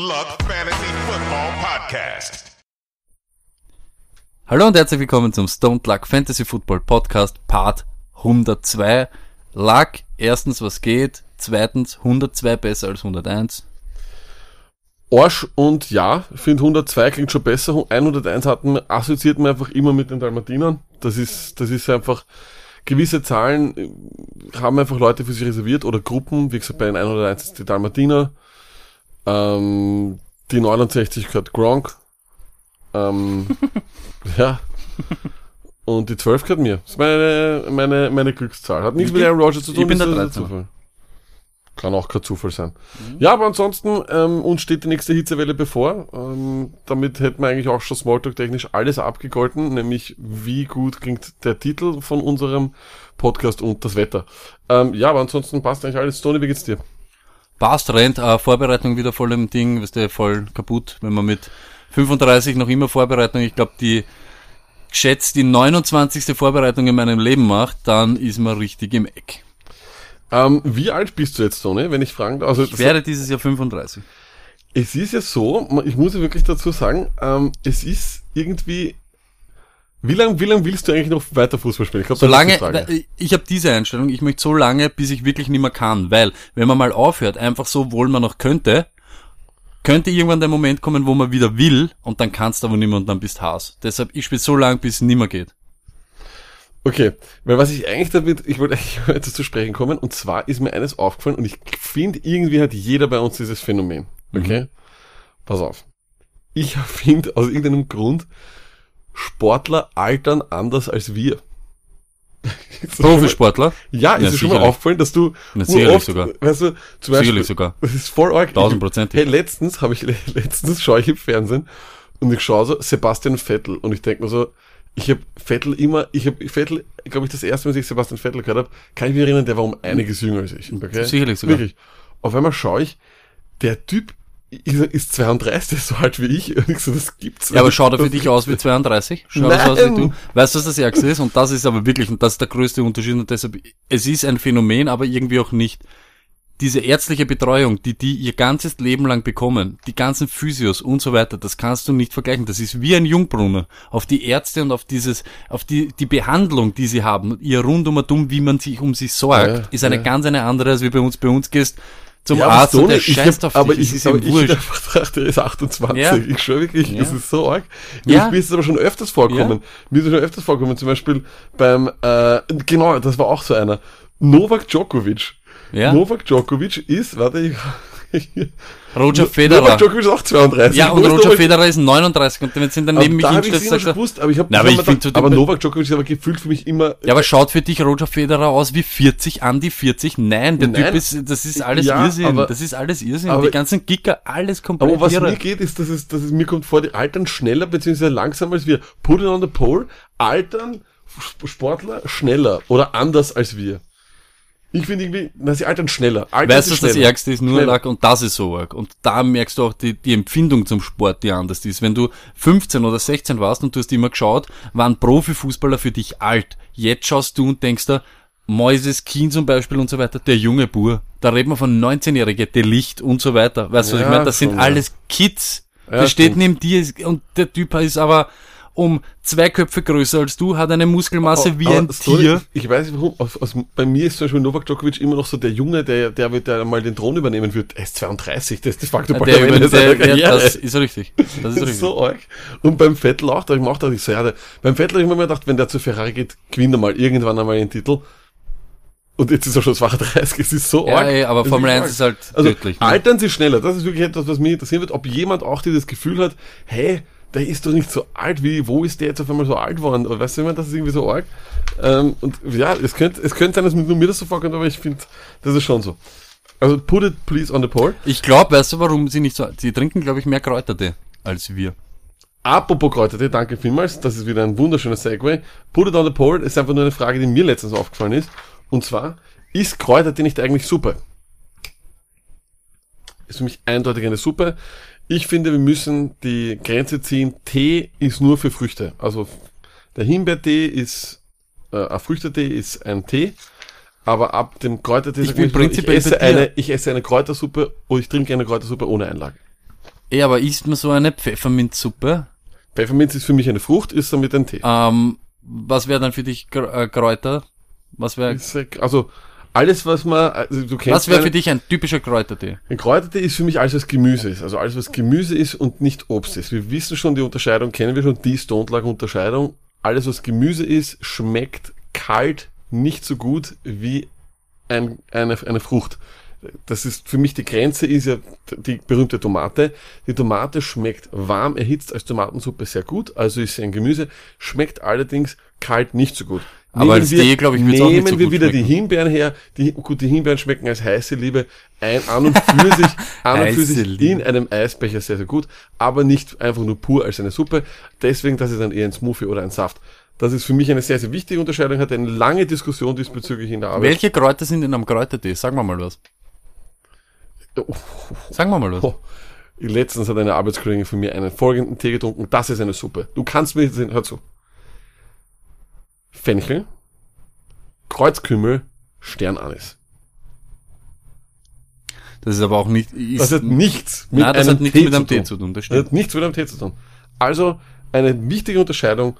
Luck Fantasy Football Podcast. Hallo und herzlich willkommen zum Stone Luck Fantasy Football Podcast Part 102. Luck, erstens was geht, zweitens 102 besser als 101. Arsch und ja, ich finde 102 klingt schon besser. 101 hatten, assoziiert man einfach immer mit den Dalmatinern. Das ist, das ist einfach, gewisse Zahlen äh, haben einfach Leute für sich reserviert oder Gruppen. Wie gesagt, bei den 101 ist die Dalmatiner. Ähm, die 69 gehört Gronk. Ähm, ja. Und die 12 gehört mir. Das ist meine, meine, meine Glückszahl. Hat nichts mit Aaron Rodgers zu tun. ich bin der das 13. Zufall. Kann auch kein Zufall sein. Ja, aber ansonsten, ähm, uns steht die nächste Hitzewelle bevor. Ähm, damit hätten wir eigentlich auch schon Smalltalk-technisch alles abgegolten, nämlich wie gut klingt der Titel von unserem Podcast und das Wetter. Ähm, ja, aber ansonsten passt eigentlich alles. Tony, wie geht's dir? Passt, rennt, äh, Vorbereitung wieder voll im Ding, ist der voll kaputt, wenn man mit 35 noch immer Vorbereitung, ich glaube die geschätzt die 29. Vorbereitung in meinem Leben macht, dann ist man richtig im Eck. Ähm, wie alt bist du jetzt, Tony, wenn ich fragen darf? Also, Ich werde dieses Jahr 35. es ist ja so, ich muss ja wirklich dazu sagen, ähm, es ist irgendwie, wie lang, wie lang willst du eigentlich noch weiter Fußball spielen? Ich glaube, Solange, ich habe diese Einstellung, ich möchte so lange, bis ich wirklich nicht mehr kann, weil wenn man mal aufhört, einfach so, wohl man noch könnte, könnte irgendwann der Moment kommen, wo man wieder will und dann kannst du aber nicht mehr und dann bist Haas. Deshalb, ich spiele so lange, bis es nicht mehr geht. Okay, weil was ich eigentlich damit, ich wollte eigentlich heute zu sprechen kommen, und zwar ist mir eines aufgefallen, und ich finde, irgendwie hat jeder bei uns dieses Phänomen. Okay? Pass auf. Ich finde, aus irgendeinem Grund, Sportler altern anders als wir. Profisportler? Ja, ist Ja, dir schon mal aufgefallen, dass du Na, sicherlich oft, sogar. weißt du, zum Beispiel, Sicherlich sogar. das ist voll arg. Tausendprozentig. Hey, letztens habe ich, letztens schaue ich im Fernsehen und ich schaue so Sebastian Vettel und ich denke mir so, ich habe Vettel immer, ich habe Vettel, glaube ich, das erste Mal, als ich Sebastian Vettel gehört habe, kann ich mich erinnern, der war um einiges jünger als ich. Okay? Sicherlich sogar. Wirklich. Auf einmal schaue ich, der Typ ist, ist 32, der ist so alt wie ich und ich so, das gibt's. Ja, aber schaut er für dich aus wie 32? Schaut er aus wie du? Weißt du, was das Ärgste ist? Und das ist aber wirklich, und das ist der größte Unterschied, und deshalb, es ist ein Phänomen, aber irgendwie auch nicht. Diese ärztliche Betreuung, die die ihr ganzes Leben lang bekommen, die ganzen Physios und so weiter, das kannst du nicht vergleichen. Das ist wie ein Jungbrunnen. Auf die Ärzte und auf dieses, auf die, die Behandlung, die sie haben, ihr rundum und um, wie man sich um sie sorgt, Ja, ist eine ja. ganz eine andere, als wie bei uns. Bei uns gehst zum Ja, aber Arzt und der ich scheißt auf aber dich. ich, es ist aber ich wurscht. einfach dachte, er ist 28. Ja. Ich schwöre wirklich, Ja. das ist so arg. Ja. Mir ist es aber schon öfters vorkommen. Mir ist es schon öfters vorkommen. Zum Beispiel beim, äh, genau, das war auch so einer. Novak Djokovic. Ja. Novak Djokovic ist, warte, ich, Roger Federer. Novak Djokovic ist auch 32. Ja, und Roger Federer ist 39 und wenn sie dann Aber neben mich habe ich gewusst, aber ich habe aber ich find dem- aber Novak Djokovic ist aber gefühlt für mich immer, ja, aber schaut für dich Roger Federer aus wie 40, an die 40? Nein, der Nein. Typ ist, das ist alles Ja, Irrsinn. aber- das ist alles Irrsinn. aber- die ganzen Gicker, alles komplett Aber was irre. mir geht, ist, dass es, dass es mir kommt vor, die altern schneller bzw. langsamer als wir. Put it on the pole, altern Sp- Sportler schneller oder anders als wir. Ich finde irgendwie, na, sie altern schneller. Altern Weißt du, das. Ärgste ist? Nur Schneller. Lack und das ist so arg. Und da merkst du auch die, die Empfindung zum Sport, die anders ist. Wenn du 15 oder 16 warst und du hast immer geschaut, waren Profifußballer für dich alt. Jetzt schaust du und denkst da, Moises Kien zum Beispiel und so weiter, der junge Bur. Da reden wir von 19-Jährige, der Licht und so weiter. Weißt du, was ich Ja, meine? Das sind ja. alles Kids. Ja, der steht stimmt. neben dir und der Typ ist aber um zwei Köpfe größer als du, hat eine Muskelmasse wie Aber ein sorry, Tier. Ich, ich weiß nicht warum, aus, aus, bei mir ist zum Beispiel Novak Djokovic immer noch so der Junge, der, der, wird der mal den Thron übernehmen wird. Er ist 32, das ist de facto bald Der, der, der, Karriere. das ist richtig. Das ist Das richtig. ist so arg. Und beim Vettel auch, da ich mir auch gedacht, ich so, ja, der, beim Vettel habe ich mir immer gedacht, wenn der zu Ferrari geht, gewinnt er mal irgendwann einmal den Titel. Und jetzt ist er schon 32, es ist so Ja, arg. ey, aber Formel wirklich 1 ist halt also, tödlich. Ne? altern sie schneller, das ist wirklich etwas, was mich interessieren wird, ob jemand auch dieses Gefühl hat, hey, der ist doch nicht so alt wie, wo ist der jetzt auf einmal so alt geworden? Oder weißt du, ich meine, das ist irgendwie so arg. Ähm, und ja, es könnte, es könnte sein, dass nur mir das so vorkommt, aber ich finde, das ist schon so. Also put it please on the pole. Ich glaube, weißt du, warum sie nicht so, sie trinken, glaube ich, mehr Kräuterte als wir. Apropos Kräuterte, danke vielmals. Das ist wieder ein wunderschöner Segway. Put it on the pole ist einfach nur eine Frage, die mir letztens aufgefallen ist. Und zwar, ist Kräuterte nicht eigentlich Suppe? Ist für mich eindeutig eine Suppe. Ich finde, wir müssen die Grenze ziehen. Tee ist nur für Früchte. Also der Himbeertee ist, äh, ein Früchtetee ist ein Tee. Aber ab dem Kräutertee Ich bin ich, ich esse eine, ich esse eine Kräutersuppe oder ich trinke eine Kräutersuppe ohne Einlage. Eh, aber isst man so eine Pfefferminzsuppe? Pfefferminz ist für mich eine Frucht, ist damit ein Tee. Ähm, was wäre dann für dich äh, Kräuter? Was wäre Also, alles, was man, also du kennst was wäre für dich ein typischer Kräutertee? Ein Kräutertee ist für mich alles, was Gemüse ist. Also alles, was Gemüse ist und nicht Obst ist. Wir wissen schon die Unterscheidung, kennen wir schon die Stone-Lag-Unterscheidung. Alles, was Gemüse ist, schmeckt kalt nicht so gut wie ein, eine, eine Frucht. Das ist für mich die Grenze, ist ja die berühmte Tomate. Die Tomate schmeckt warm erhitzt als Tomatensuppe sehr gut, also ist sie ein Gemüse, schmeckt allerdings kalt nicht so gut. Aber als Tee, glaub ich, wird's auch nehmen nicht so wir wieder die schmecken. Himbeeren her. Die, gut, die Himbeeren schmecken als heiße Liebe ein, an und für sich, an und für sich in einem Eisbecher sehr, sehr gut, aber nicht einfach nur pur als eine Suppe. Deswegen, das ist dann eher ein Smoothie oder ein Saft. Das ist für mich eine sehr, sehr wichtige Unterscheidung, hatte eine lange Diskussion diesbezüglich in der Arbeit. Welche Kräuter sind in einem Kräutertee? Sagen wir mal was. Sagen wir mal was. Oh, letztens hat eine Arbeitskollegin von mir einen folgenden Tee getrunken. Das ist eine Suppe. Du kannst mir jetzt sehen, hör zu. Fenchel, Kreuzkümmel, Sternanis. Das ist aber auch nicht. Ist, Das hat nichts mit Nein, das einem hat nichts Tee mit einem zu Tee tun. zu tun, das Das stimmt. hat nichts mit einem Tee zu tun. Also eine wichtige Unterscheidung,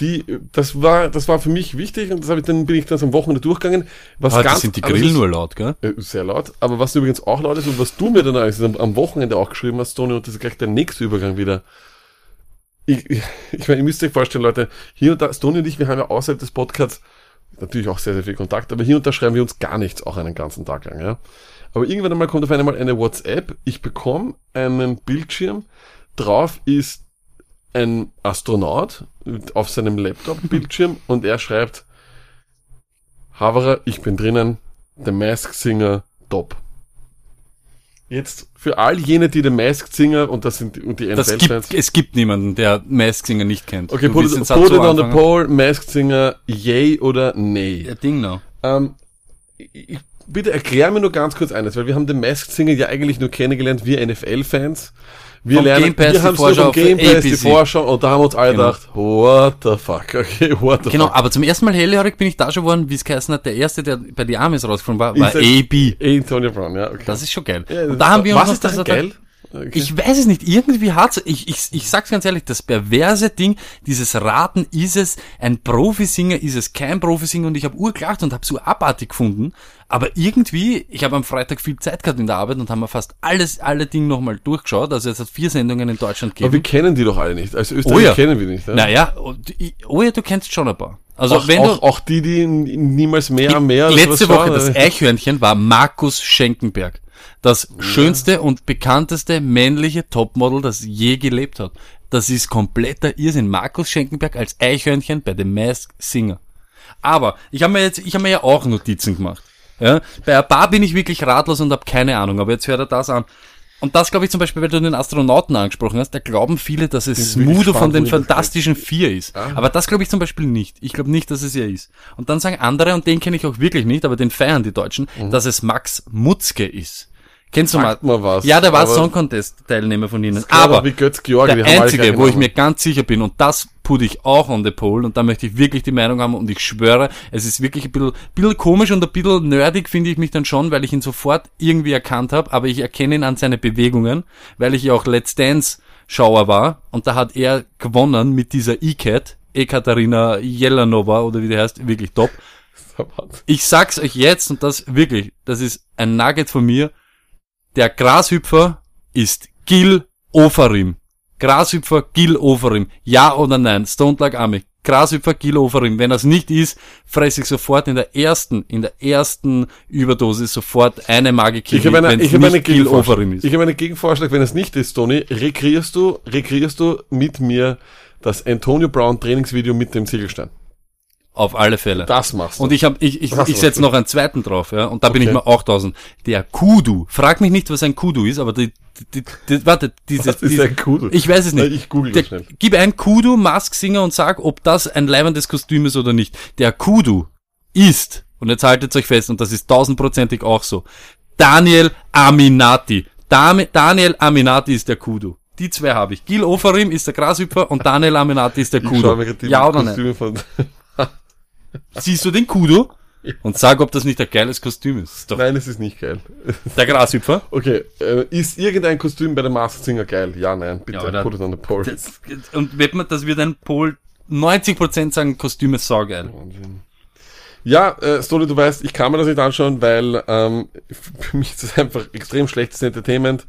die das war das war für mich wichtig und das habe ich dann bin ich dann am Wochenende durchgegangen. Was Ah, ganz das sind die aber Grillen nur laut, gell? äh, sehr laut, aber was übrigens auch laut ist und was du mir dann am, am Wochenende auch geschrieben hast, Toni, und das ist gleich der nächste Übergang wieder. Ich, ich, ich meine, ihr müsst euch vorstellen, Leute, hier und da, Toni und ich, wir haben ja außerhalb des Podcasts natürlich auch sehr, sehr viel Kontakt, aber hier und da schreiben wir uns gar nichts, auch einen ganzen Tag lang, ja. Aber irgendwann einmal kommt auf einmal eine WhatsApp, ich bekomme einen Bildschirm, drauf ist ein Astronaut auf seinem Laptop-Bildschirm und er schreibt, Haverer, ich bin drinnen, The Masked Singer, top. Jetzt für all jene, die The Masked Singer, und das sind die, und die Das NFL-Fans. gibt, es gibt niemanden, der Mask Singer nicht kennt. Okay, Du put it, den put it on the poll, Masked Singer, yay oder nay? Ja, Ding noch. Ähm, ich, bitte erklär mir nur ganz kurz eines, weil wir haben den Masked Singer ja eigentlich nur kennengelernt, wir NFL-Fans. Wir lernen, Game Pass wir haben Vorschau vom Game Pass, die. Vorschau, und da haben uns alle Genau. gedacht, what the fuck, okay, what the Genau, fuck. aber zum ersten Mal hellhörig bin ich da schon geworden, wie es geheißen hat, der erste, der bei die Amis rausgeflogen war, war AB. Antonio Brown, ja, okay. Das ist schon geil. Ja, Und da haben wir uns was noch ist das das- geil? Okay. Ich weiß es nicht, irgendwie hat's, ich, ich, ich sag's ganz ehrlich, das perverse Ding, dieses Raten, ist es ein Profisinger, ist es kein Profisinger und ich habe urgelacht und habe so abartig gefunden, aber irgendwie, ich habe am Freitag viel Zeit gehabt in der Arbeit und haben wir fast alles, alle Dinge nochmal durchgeschaut, also es hat vier Sendungen in Deutschland aber wir gegeben. kennen die doch alle nicht. Als Österreicher Oh ja. kennen wir nicht. Ja? Naja, oh ja, du kennst schon ein paar. Also auch, wenn auch, du, auch die, die niemals mehr, mehr oder Letzte Woche, schauen, das oder? Eichhörnchen war Markus Schenkenberg. Das schönste und bekannteste männliche Topmodel, das je gelebt hat. Das ist kompletter Irrsinn. Markus Schenkenberg als Eichhörnchen bei The Masked Singer. Aber ich habe mir jetzt, ich habe mir ja auch Notizen gemacht. Ja, bei ein paar bin ich wirklich ratlos und habe keine Ahnung. Aber jetzt hört er das an. Und das glaube ich zum Beispiel, weil du den Astronauten angesprochen hast, da glauben viele, dass es Smudo von den Fantastischen Vier ist. Aber das glaube ich zum Beispiel nicht. Ich glaube nicht, dass es er ist. Und dann sagen andere, und den kenne ich auch wirklich nicht, aber den feiern die Deutschen, dass es Max Mutzke ist. Kennst du mal? mal was, Ja, der war Song Contest Teilnehmer von ihnen. Aber wie Götz George, die der einzige, wo ich mir ganz sicher bin, und das put ich auch on the pole, und da möchte ich wirklich die Meinung haben, und ich schwöre, es ist wirklich ein bisschen, bisschen komisch und ein bisschen nerdig finde ich mich dann schon, weil ich ihn sofort irgendwie erkannt habe, aber ich erkenne ihn an seine Bewegungen, weil ich ja auch Let's Dance Schauer war, und da hat er gewonnen mit dieser E-Cat, Ekaterina Jelanova, oder wie die heißt, wirklich top. Ich sag's euch jetzt, und das wirklich, das ist ein Nugget von mir, der Grashüpfer ist Gil Ofarim. Grashüpfer Gil Ofarim. Ja oder nein? Stone Like Army. Grashüpfer Gil Ofarim. Wenn das nicht ist, fresse ich sofort in der ersten, in der ersten Überdosis sofort eine Magikille, Ich habe eine, wenn's ich habe eine nicht Gil. Ofarim ist. Ich habe einen Gegenvorschlag, wenn es nicht ist, Toni, rekreierst du, rekreierst du mit mir das Antonio Brown Trainingsvideo mit dem Ziegelstein. Auf alle Fälle. Das machst du. Und ich hab, ich, ich, Das ich setze noch einen zweiten drauf, ja, und da bin Okay. ich mir auch tausend. Der Kudu. Frag mich nicht, was ein Kudu ist, aber die, die, die, warte, dieses, Was ist diese- ein Kudu? Ich weiß es nicht. Ich google Der, das schnell. Gib ein Kudu, Mask Singer und sag, ob das ein leibendes Kostüm ist oder nicht. Der Kudu ist, und jetzt haltet euch fest, und das ist tausendprozentig auch so, Daniel Aminati. Dame, Daniel Aminati ist der Kudu. Die zwei habe ich. Gil Ofarim ist der Grashüpfer und Daniel Aminati ist der Ich schaue mir Kudu. die Ja oder nein? Siehst du den Kudu? Und sag, ob das nicht ein geiles Kostüm ist. doch Nein, es ist nicht geil. der Grashüpfer. Okay, äh, ist irgendein Kostüm bei der Masked Singer geil? Ja, nein, bitte, Ja, put it on the pole. Das, und wird man, das wird ein Pol 90% sagen, Kostüm ist saugeil. Wahnsinn. Ja, äh, Stoli, du weißt, ich kann mir das nicht anschauen, weil ähm, für mich ist das einfach extrem schlechtes Entertainment.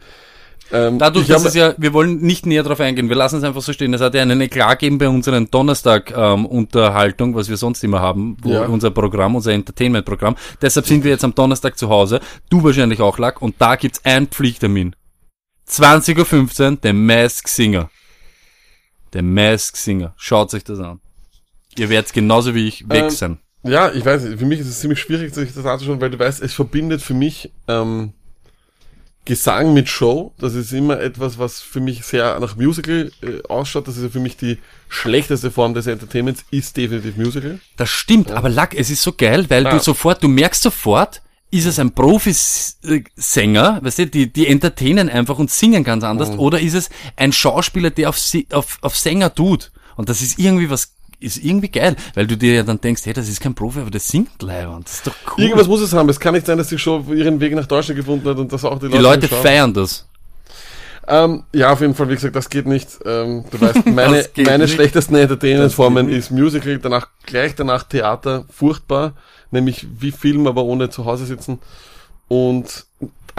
Ähm, Dadurch, dass es ja, wir wollen nicht näher drauf eingehen, wir lassen es einfach so stehen. Es hat ja einen Eklat gegeben bei unseren Donnerstag-Unterhaltung, was wir sonst immer haben, wo Ja. unser Programm, unser Entertainment-Programm. Deshalb sind wir jetzt am Donnerstag zu Hause, du wahrscheinlich auch, Lack, und da gibt's einen Pflichttermin. 20.15 Uhr, der Mask Singer. Der Mask Singer. Schaut euch das an. Ihr werdet genauso wie ich weg Ähm, sein. Ja, ich weiß, für mich ist es ziemlich schwierig, sich das anzuschauen, weil du weißt, es verbindet für mich ähm, Gesang mit Show. Das ist immer etwas, was für mich sehr nach Musical äh, ausschaut. Das ist ja für mich die schlechteste Form des Entertainments, ist definitiv Musical. Das stimmt, aber Lack, es ist so geil, weil Ah. du sofort, du merkst sofort, ist es ein Profisänger, weißt du, die, die entertainen einfach und singen ganz anders, Mhm. oder ist es ein Schauspieler, der auf, auf, auf Sänger tut? Und das ist irgendwie was, ist irgendwie geil, weil du dir ja dann denkst, hey, das ist kein Profi, aber der singt leider und das ist doch cool. Irgendwas muss es haben. Es kann nicht sein, dass die Show ihren Weg nach Deutschland gefunden hat und das auch die Leute, die Leute feiern das. Ähm, ja, auf jeden Fall, wie gesagt, das geht nicht. Ähm, du weißt, meine, Das meine nicht. schlechtesten Entertainment-Formen Das ist Musical, danach, gleich danach Theater, furchtbar, nämlich wie Film, aber ohne zu Hause sitzen. Und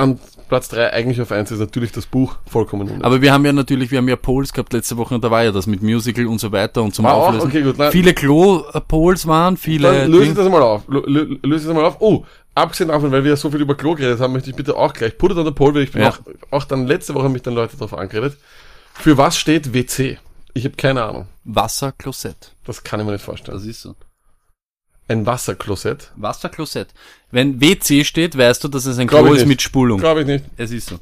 an Platz drei eigentlich auf eins ist natürlich das Buch, vollkommen unnötig. Aber wir haben ja natürlich, wir haben ja Polls gehabt letzte Woche und da war ja das mit Musical und so weiter und zum auch? Auflösen. Okay, gut, nein. Viele Klo-Polls waren, viele... Dann löse ich das mal auf. Lö- lö- Löse ich das mal auf. Oh, abgesehen davon, weil wir ja so viel über Klo geredet haben, möchte ich bitte auch gleich, put it on the pole, weil ich bin Ja. auch, auch dann letzte Woche haben mich dann Leute darauf angeredet. Für was steht WC? Ich habe keine Ahnung. Wasserklosett. Das kann ich mir nicht vorstellen. Das ist so. Ein Wasserklosett? Wasserklosett. Wenn WC steht, weißt du, dass es ein Klo ist mit Spulung. Glaube ich nicht. Es ist so.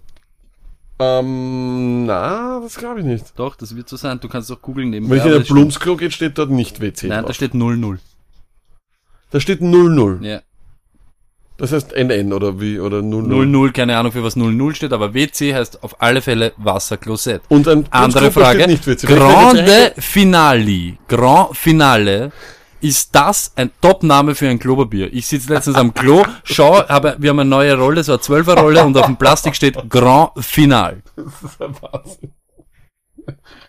Ähm, na, das glaube ich nicht. Doch, das wird so sein. Du kannst auch googeln nebenbei. Wenn ich in ein stimmt. Blumsklo geht, steht dort nicht WC Nein, da drauf. steht 00. Da steht 00. Ja. Das heißt NN oder wie, oder 00. 00, keine Ahnung für was 00 steht, aber WC heißt auf alle Fälle Wasserklosett. Und ein Andere Blumsklo Frage. steht nicht WC. Grande Finale. Grand Finale. Ist das ein Top-Name für ein Klopapier? Ich sitze letztens am Klo, schau, habe, wir haben eine neue Rolle, so eine 12er Rolle und auf dem Plastik steht Grand Final. Das ist ein Wahnsinn.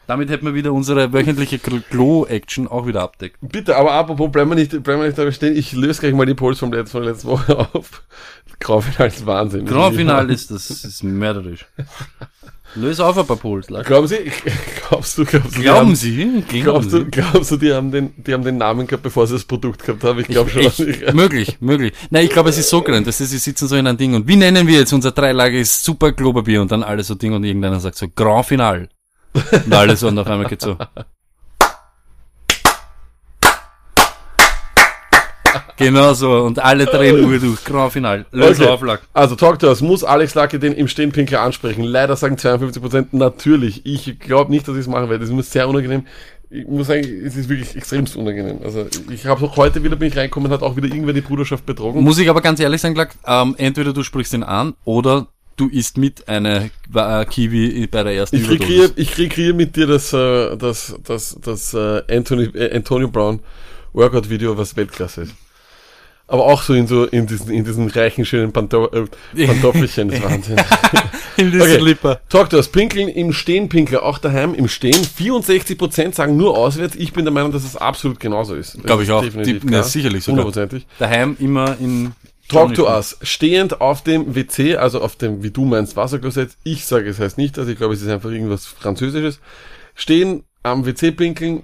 Damit hätten wir wieder unsere wöchentliche Klo- Klo-Action auch wieder abdeckt. Bitte, aber apropos, bleiben wir nicht, bleiben wir nicht dabei stehen. Ich löse gleich mal die Polls vom letzten, von der letzten Woche auf. Graufinal ist Wahnsinn. Grand Final ist, das ist mörderisch. Löse auf ein paar. Lack. Glauben Sie, glaubst du, glaubst du, Glauben haben, Sie? glaubst du, glaubst du, die haben den, die haben den Namen gehabt, bevor sie das Produkt gehabt haben? Ich glaube schon. Ich, möglich, möglich. Nein, ich glaube, es ist so gerannt. Das ist, sie sitzen so in einem Ding und wie nennen wir jetzt unser dreilagiges super Klopapier und dann alles so Ding und irgendeiner sagt so Grand Final. Und alles so und auf einmal geht so. Genau so und alle drehen Uhr durch. Grand Final. Löse Okay. auf, Lack. Also Talk to Us, muss Alex Lacke den im Stehenpinkel ansprechen? Leider sagen 52% natürlich. Ich glaube nicht, dass ich es machen werde. Das ist mir sehr unangenehm. Ich muss sagen, es ist wirklich extremst unangenehm. Also ich habe auch heute wieder, bin ich reinkommen, hat auch wieder irgendwer die Bruderschaft betrogen. Muss ich aber ganz ehrlich sagen, Lack, ähm, entweder du sprichst ihn an oder du isst mit eine äh, Kiwi bei der ersten Ich Überdosis. ich rekreiere mit dir das, äh, das, das, das äh, Anthony, Antonio Brown Workout-Video, was Weltklasse ist. Aber auch so in so in diesen, in diesen reichen, schönen Panto äh, Pantoffelchen, das ist Wahnsinn. In die Okay. Slipper. Talk to us. Pinkeln im Stehen, Pinkler, auch daheim im Stehen. 64% sagen nur auswärts. Ich bin der Meinung, dass es absolut genauso ist. Glaube ich ist auch. Die- na, sicherlich sogar. Hundertprozentig. Daheim immer in Talk to us. Stehend auf dem WC, also auf dem, wie du meinst, Wasserklosett. Ich sage, es heißt nicht das. Ich glaube, es ist einfach irgendwas Französisches. Stehen am WC pinkeln.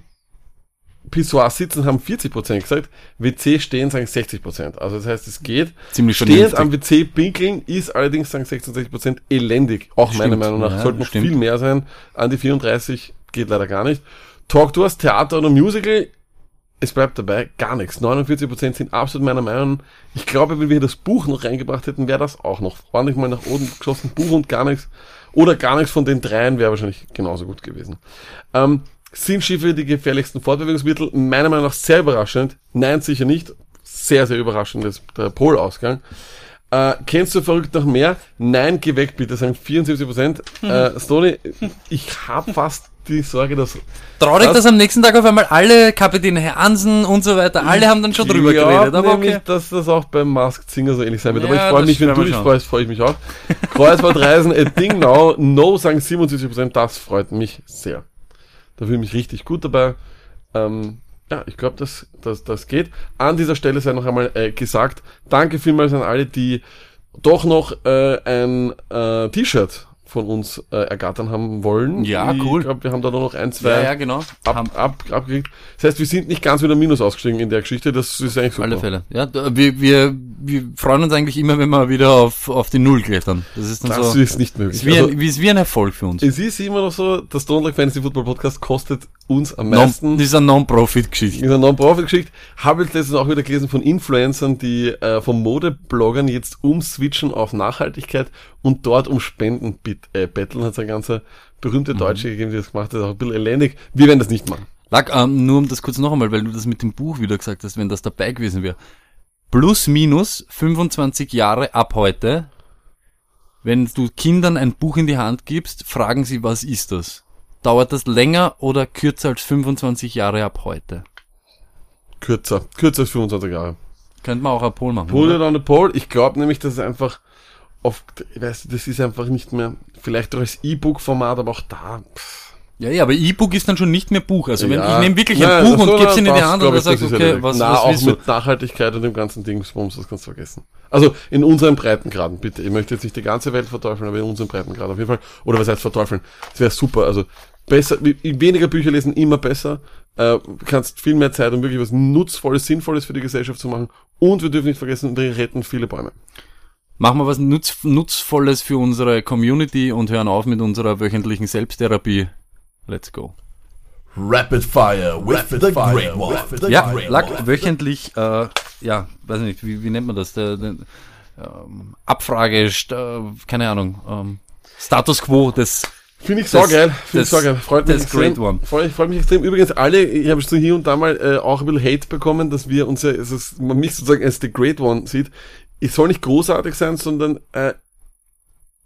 Pissoir sitzen haben 40% gesagt. WC stehen sagen 60%. Also das heißt, es geht. Ziemlich Stehend am WC pinkeln ist allerdings, sagen 66% elendig. Auch meiner Stimmt. Meinung nach. Ja, Sollte noch stimmt. viel mehr sein. An die 34 geht leider gar nicht. Talk to us, Theater oder Musical. Es bleibt dabei, gar nichts. 49% sind absolut meiner Meinung. Ich glaube, wenn wir das Buch noch reingebracht hätten, wäre das auch noch. Ordentlich mal nach oben geschossen, Buch und gar nichts. Oder gar nichts von den dreien wäre wahrscheinlich genauso gut gewesen. Ähm, sind Schiffe die gefährlichsten Fortbewegungsmittel? Meiner Meinung nach sehr überraschend. Nein, sicher nicht. Sehr, sehr überraschend ist der Polausgang. Äh, kennst du verrückt noch mehr? Nein, geh weg bitte, sagen 74 Prozent. Äh, Stoney, ich hab fast die Sorge, dass Traurig, Das- dass am nächsten Tag auf einmal alle Kapitän Herr Hansen und so weiter, alle haben dann schon drüber geredet. Aber nämlich, okay. dass das auch beim Masked Singer so ähnlich sein wird. Aber Ja, ich freue mich, wenn du dich schauen. freust, freue ich mich auch. Kreuzfahrtreisen, a thing now. No sagen 77 Prozent, das freut mich sehr. Da fühle ich mich richtig gut dabei. Ähm, ja, ich glaube, das, das, das geht. An dieser Stelle sei noch einmal äh, gesagt, danke vielmals an alle, die doch noch äh, ein äh, T-Shirt von uns äh, ergattern haben wollen. Ja, ich cool. Ich glaube, wir haben da nur noch ein, zwei Ja, ja, genau. ab, ab, abgekriegt. Das heißt, wir sind nicht ganz wieder Minus ausgestiegen in der Geschichte. Das ist eigentlich Auf super. alle Fälle. Ja, wir, wir, wir freuen uns eigentlich immer, wenn wir wieder auf, auf die Null klettern. Das ist dann Das so. ist nicht möglich. ist wie, Also, wie, ist wie ein Erfolg für uns. es ist immer noch so, das Don't Like Fantasy Football Podcast kostet uns am Non, meisten. das ist eine Non-Profit-Geschichte. in der Non-Profit-Geschichte habe ich letztens auch wieder gelesen von Influencern, die äh, von Modebloggern jetzt umswitchen auf Nachhaltigkeit und dort um Spenden bit- äh, betteln. Hat es eine ganze berühmte Mhm. Deutsche gegeben, die das gemacht hat, auch ein bisschen elendig. Wir werden das nicht machen. Lag, ähm, nur um das kurz noch einmal, weil du das mit dem Buch wieder gesagt hast, wenn das dabei gewesen wäre. Plus minus 25 Jahre ab heute, wenn du Kindern ein Buch in die Hand gibst, fragen sie, was ist das? Dauert das länger oder kürzer als 25 Jahre ab heute? Kürzer. Kürzer als 25 Jahre. Könnte man auch ein Pol machen. Oder? it on the pole. Ich glaube nämlich, dass es einfach oft, ich weiß, das ist einfach nicht mehr, vielleicht auch als E-Book-Format, aber auch da, pff, Ja, ja, aber E-Book ist dann schon nicht mehr Buch. Also wenn Ja. ich nehme wirklich Nein, ein Buch ach so, und gebe es in die Hand und sage, okay, was, Na, was auch willst du? mit Nachhaltigkeit und dem ganzen Ding, das kannst du vergessen. Also in unseren Breitengraden, bitte. Ich möchte jetzt nicht die ganze Welt verteufeln, aber in unseren Breitengrad auf jeden Fall. Oder was heißt verteufeln? Das wäre super. Also besser, weniger Bücher lesen, immer besser. Äh, kannst viel mehr Zeit, um wirklich was Nutzvolles, Sinnvolles für die Gesellschaft zu machen. Und wir dürfen nicht vergessen, wir retten viele Bäume. Machen wir was Nutz, Nutzvolles für unsere Community und hören auf mit unserer wöchentlichen Selbsttherapie. Let's go. Rapid Fire with the Great One. Ja, lag wöchentlich, äh, ja, weiß nicht, wie, wie nennt man das? Der, der, ähm, Abfrage, st- äh, keine Ahnung, ähm, Status Quo des, Finde ich Das- saugeil. Finde ich das- saugeil. Freut mich extrem. Great One. Freut, freut mich extrem. Übrigens alle, ich habe so hier und da mal äh, auch ein bisschen Hate bekommen, dass wir uns ja, es- man mich sozusagen als the Great One sieht. Ich soll nicht großartig sein, sondern äh,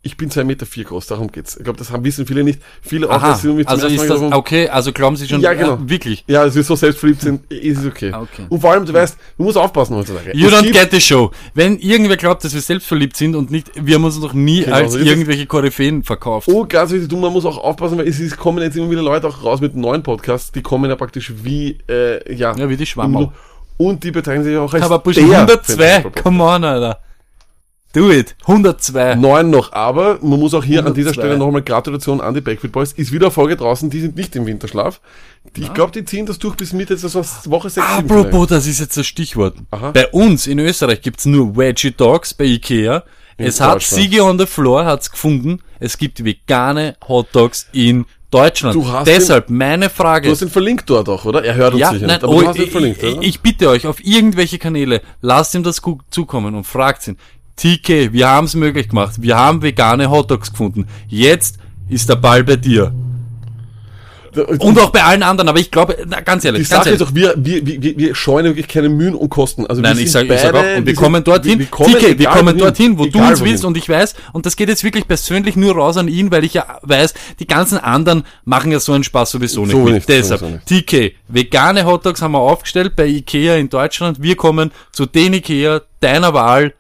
ich bin zwei Meter vier groß, darum geht's. Ich glaube, das haben wissen viele nicht. Viele auch, aha, dass sie zum also ist das, haben. okay, also glauben Sie schon, Ja, genau. äh, wirklich. Ja, dass wir so selbstverliebt sind, ist es okay. Ah, okay. Und vor allem, du weißt, du musst aufpassen heutzutage. You Es don't get the show. Wenn irgendwer glaubt, dass wir selbstverliebt sind und nicht, wir haben uns noch nie Genau, als es. irgendwelche Koryphäen verkauft. Oh, ganz wichtig, du, man muss auch aufpassen, weil es ist, kommen jetzt immer wieder Leute auch raus mit neuen Podcasts, die kommen ja praktisch wie, äh, ja. Ja, wie die Schwammerl. Und die bezeichnen sich auch als Aber Busch, der 102, Fantasy-Podcast. come on, Alter. Do it, 102. Neun noch, aber man muss auch hier an dieser 102. Stelle nochmal Gratulation an die Backfit Boys. Ist wieder Folge draußen, die sind nicht im Winterschlaf. Die, Ich glaube, die ziehen das durch bis Mitte, war Woche 6, 7 Apropos, das ist jetzt das Stichwort. Aha. Bei uns in Österreich gibt's nur Veggie Dogs bei Ikea. es hat. Siege on the Floor hat's gefunden. Es gibt vegane Hot Dogs in Deutschland. Du hast Deshalb meine Frage. Du hast ihn verlinkt dort auch, oder? Er hört uns ja, sicher nein, nicht, aber oh, du hast ihn ich, verlinkt, ich, oder? ich bitte euch auf irgendwelche Kanäle, lasst ihm das zukommen und fragt ihn. TK, wir haben's möglich gemacht. Wir haben vegane Hot Dogs gefunden. Jetzt ist der Ball bei dir. Und auch bei allen anderen, aber ich glaube, na, ganz ehrlich, Sache ehrlich. ist auch, wir, wir, wir, wir scheuen wirklich keine Mühen und Kosten. Also Nein, ich sage ich sag auch, und wir kommen dorthin, Wir, wir kommen, TK, wir kommen dorthin, wo du uns willst und ich weiß, und das geht jetzt wirklich persönlich nur raus an ihn, weil ich ja weiß, die ganzen anderen machen ja so einen Spaß sowieso nicht So mit. nicht, Deshalb, sowieso TK, vegane Hotdogs haben wir aufgestellt bei Ikea in Deutschland, wir kommen zu den Ikea, deiner Wahl,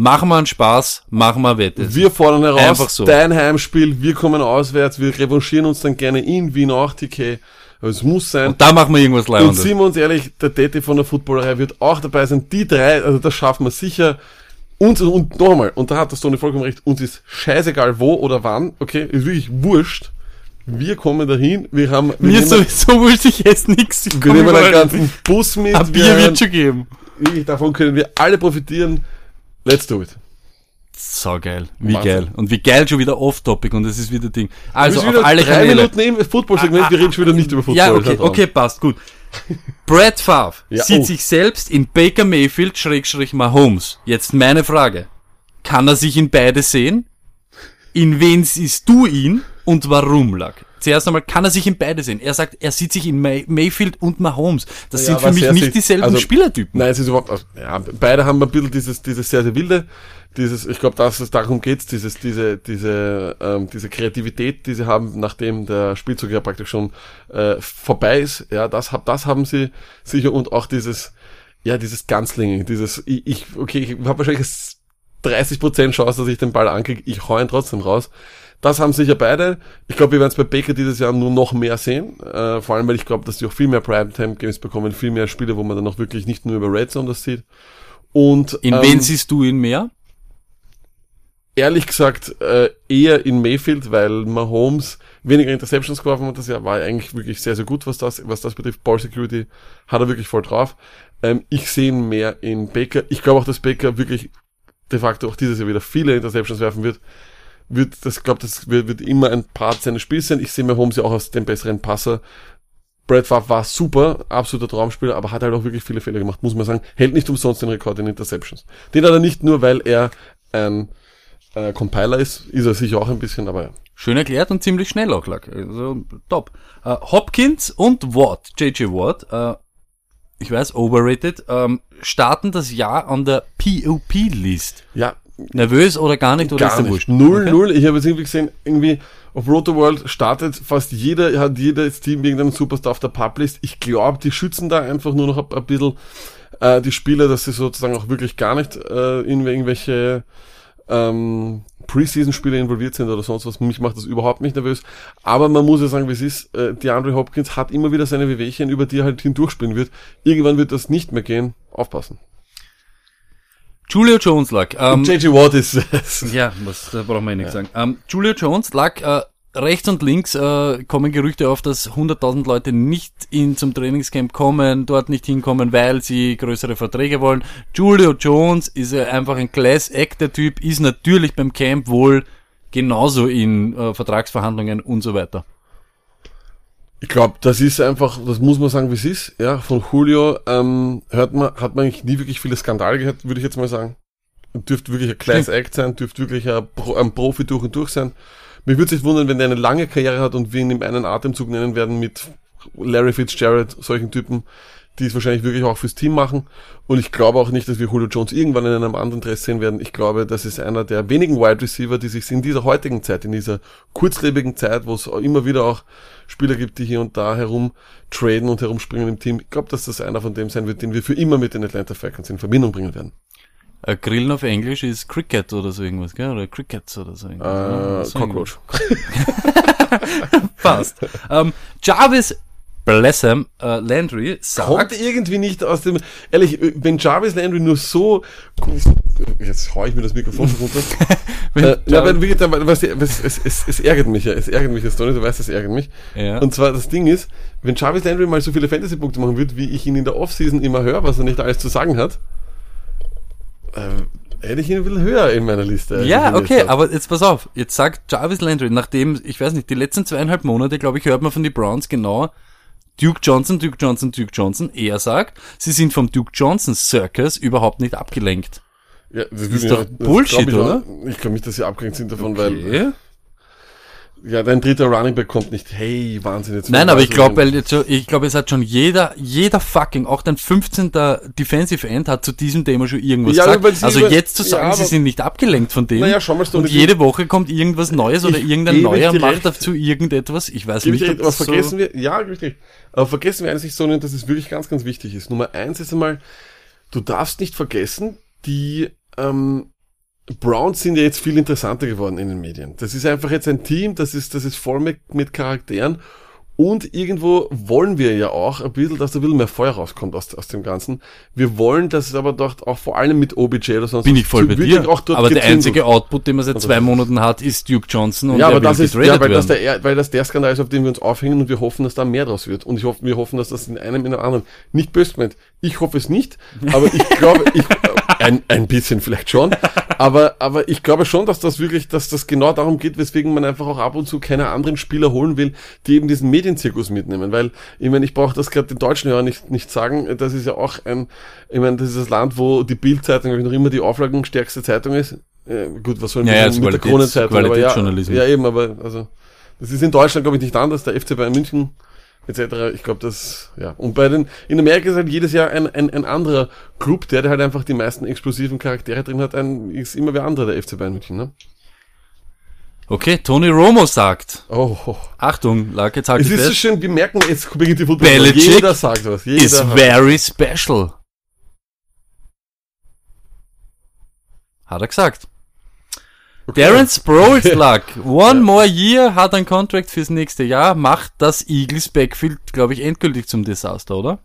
machen wir einen Spaß, machen wir Wette. Wir fordern heraus, Einfach so. dein Heimspiel, wir kommen auswärts, wir revanchieren uns dann gerne in Wien auch, TK. Aber es muss sein. da machen wir irgendwas Und Leibendes. sind wir uns ehrlich, der Tete von der Footballerei wird auch dabei sein. Die drei, also das schaffen wir sicher. Uns, und nochmal, und da hat das Toni vollkommen recht, uns ist scheißegal wo oder wann, okay, ist wirklich wurscht. Wir kommen dahin, wir haben, wir Mir nehmen, sowieso wurscht, ich esse nichts. Ich wir nehmen einen ganzen. Bus mit, Ein Bier wir, wird schon geben. wirklich, davon können wir alle profitieren. Let's do it. So geil. Wie Wahnsinn. geil. Und wie geil schon wieder off-topic und es ist wieder Ding. Also wir auf wieder alle drei Kanäle. Minuten im Football-Segment, wir reden schon wieder nicht über Football. Ja, das okay, okay, passt, gut. Brad Favre Ja, sieht oh. sich selbst in Baker Mayfield Schrägstrich Mahomes. Jetzt meine Frage. Kann er sich in beide sehen? In wen siehst du ihn und warum, Lack? Zuerst einmal kann er sich in beide sehen. Er sagt, er sieht sich in May Mayfield und Mahomes. Das Ja, sind für mich nicht sich- dieselben also, Spielertypen. Nein, es ist überhaupt, also, ja, beide haben ein bisschen dieses, dieses sehr, sehr wilde, dieses, ich glaube, dass es darum geht's, dieses, diese, diese, ähm, diese Kreativität, die sie haben, nachdem der Spielzug ja praktisch schon äh, vorbei ist, ja, das, hab, das haben sie sicher und auch dieses, ja, dieses Ganzlinge, dieses, ich, ich okay, ich habe wahrscheinlich 30% Chance, dass ich den Ball ankriege, ich hau ihn trotzdem raus. Das haben sicher beide. Ich glaube, wir werden es bei Baker dieses Jahr nur noch mehr sehen. Äh, vor allem, weil ich glaube, dass die auch viel mehr Primetime-Games bekommen, viel mehr Spiele, wo man dann auch wirklich nicht nur über Red Zone das sieht. Und in ähm, wen siehst du ihn mehr? ehrlich gesagt äh, eher in Mayfield, weil Mahomes weniger Interceptions geworfen hat das Jahr, war eigentlich wirklich sehr, sehr gut, was das, was das betrifft. Ball Security hat er wirklich voll drauf. Ähm, ich sehe ihn mehr in Baker. Ich glaube auch, dass Baker wirklich de facto auch dieses Jahr wieder viele Interceptions werfen wird. Wird, das glaube, das wird, wird immer ein Part seines Spiels sein. Ich sehe Mahomes ja auch als den besseren Passer. Brad Favre war super, absoluter Traumspieler, aber hat halt auch wirklich viele Fehler gemacht, muss man sagen. Hält nicht umsonst den Rekord in Interceptions. Den hat er nicht nur, weil er ein äh, Compiler ist, ist er sicher auch ein bisschen, aber ja. Schön erklärt und ziemlich schnell auch, Lack. Also, top. Äh, Hopkins und Watt, JJ Watt, äh, ich weiß, overrated, ähm, starten das Jahr an der POP-List. Ja, Nervös oder gar nicht, oder ist gar dir nicht. wurscht? Null, Okay. null. Ich habe jetzt irgendwie gesehen, irgendwie auf Roto World startet fast jeder, hat jedes Team irgendeinen Superstar auf der Publist. Ich glaube, die schützen da einfach nur noch ein, ein bisschen äh, die Spieler, dass sie sozusagen auch wirklich gar nicht äh, in irgendwelche ähm, Preseason-Spiele involviert sind oder sonst was. Mich macht das überhaupt nicht nervös. Aber man muss ja sagen, wie es ist, äh, DeAndre Hopkins hat immer wieder seine Wehwehchen, über die er halt hindurchspielen wird. Irgendwann wird das nicht mehr gehen. Aufpassen. Julio Jones lag. Ähm, JJ Watt ist, ja, was, da brauchen wir eh nichts sagen. Ähm, Julio Jones lag äh, rechts und links äh, kommen Gerüchte auf, dass 100.000 Leute nicht in zum Trainingscamp kommen, dort nicht hinkommen, weil sie größere Verträge wollen. Julio Jones ist ja einfach ein Class Act der Typ, ist natürlich beim Camp wohl genauso in äh, Vertragsverhandlungen und so weiter. Ich glaube, das ist einfach, das muss man sagen, wie es ist. Ja, von Julio ähm, hört man, hat man eigentlich nie wirklich viele Skandale gehört, würde ich jetzt mal sagen. Dürfte wirklich ein Class Act sein, dürfte wirklich ein, Pro, ein Profi durch und durch sein. Mich würde sich wundern, wenn der eine lange Karriere hat und wir ihn im einen Atemzug nennen werden mit Larry Fitzgerald, solchen Typen, die es wahrscheinlich wirklich auch fürs Team machen. Und ich glaube auch nicht, dass wir Julio Jones irgendwann in einem anderen Dress sehen werden. Ich glaube, das ist einer der wenigen Wide Receiver, die sich in dieser heutigen Zeit, in dieser kurzlebigen Zeit, wo es immer wieder auch Spieler gibt, die hier und da herum traden und herumspringen im Team. Ich glaube, dass das einer von dem sein wird, den wir für immer mit den Atlanta Falcons in Verbindung bringen werden. Äh, Grillen auf Englisch ist Cricket oder so irgendwas, gell? Oder Crickets oder so irgendwas. Äh, So Cockroach. Fast. ähm, Jarvis Blessem äh, Landry sagt, Kommt irgendwie nicht aus dem, ehrlich, wenn Jarvis Landry nur so, jetzt hau ich mir das Mikrofon runter. äh, Jarvis- weil, wirklich, aber was, was, es, es, es ärgert mich ja, es ärgert mich jetzt, Tony, du weißt, es ärgert mich. Ja. Und zwar, das Ding ist, wenn Jarvis Landry mal so viele Fantasy-Punkte machen wird, wie ich ihn in der Offseason immer höre, was er nicht alles zu sagen hat, äh, hätte ich ihn ein bisschen höher in meiner Liste. Ja, jetzt okay, hab. aber jetzt pass auf. Jetzt sagt Jarvis Landry, nachdem, ich weiß nicht, die letzten zweieinhalb Monate, glaube ich, hört man von den Browns genau, Duke Johnson, Duke Johnson, Duke Johnson. Er sagt, sie sind vom Duke Johnson Circus überhaupt nicht abgelenkt. Ja, das ist will doch Bullshit, ich oder? Ich glaube nicht, dass sie abgelenkt sind davon, weil Okay. Ja, dein dritter Running Back kommt nicht. Hey, Wahnsinn jetzt. Nein, aber ich glaube, ich glaube, es hat schon jeder, jeder fucking, auch dein 15. Defensive End hat zu diesem Thema schon irgendwas Ja, gesagt. sie- Also jetzt zu ja, sagen, sie aber- sind nicht abgelenkt von dem. Naja, schau mal, und jede Woche kommt irgendwas Neues oder irgendein neuer macht dazu irgendetwas. Ich weiß nicht, recht, aber das so- vergessen wir, ja, richtig. Aber vergessen wir eines nicht, Sonja, dass es wirklich ganz, ganz wichtig ist. Nummer eins ist einmal, du darfst nicht vergessen, die ähm, Browns sind ja jetzt viel interessanter geworden in den Medien. Das ist einfach jetzt ein Team, das ist, das ist voll mit, mit Charakteren. Und irgendwo wollen wir ja auch ein bisschen, dass da ein bisschen mehr Feuer rauskommt aus, aus dem Ganzen. Wir wollen, dass es aber dort auch vor allem mit OBJ oder sonst Bin ich voll bei dir. auch dort aber der einzige Output, den man seit zwei Monaten hat, ist Duke Johnson und ja, aber das ist, ja, weil das, der, weil das der Skandal ist, auf den wir uns aufhängen und wir hoffen, dass da mehr draus wird. Und ich hoffe, wir hoffen, dass das in einem, in einem anderen, nicht böse gemeint. Ich hoffe es nicht, aber ich glaube, ich, ein, ein bisschen vielleicht schon, aber, aber ich glaube schon, dass das wirklich, dass das genau darum geht, weswegen man einfach auch ab und zu keine anderen Spieler holen will, die eben diesen Medienzirkus mitnehmen, weil, ich meine, ich brauche das gerade den deutschen Hörern nicht, nicht sagen, das ist ja auch ein, ich meine, das ist das Land, wo die Bild-Zeitung, glaube ich, noch immer die auflagenstärkste Zeitung ist. Äh, gut, was soll Ja, ja, mit, mit der Qualitäts- Kronenzeitung, aber ja, ja, eben, aber, also, Das ist in Deutschland, glaube ich, nicht anders. Der FC Bayern München etc. Ich glaube, das, ja. Und bei den, in Amerika ist halt jedes Jahr ein, ein, ein anderer Club, der, der halt einfach die meisten explosiven Charaktere drin hat, ein, ist immer wer andere, der FC Bayern München, ne? Okay, Tony Romo sagt. Oh, oh. Achtung, lag jetzt halt Es ist so fest. schön, wir merken, jetzt beginnt die Football. Belichick Jeder sagt was. Jeder Is hat- very special. Hat er gesagt. Darren Sproles lag. One more year, hat ein Contract fürs nächste Jahr, macht das Eagles Backfield, glaube ich, endgültig zum Desaster, oder?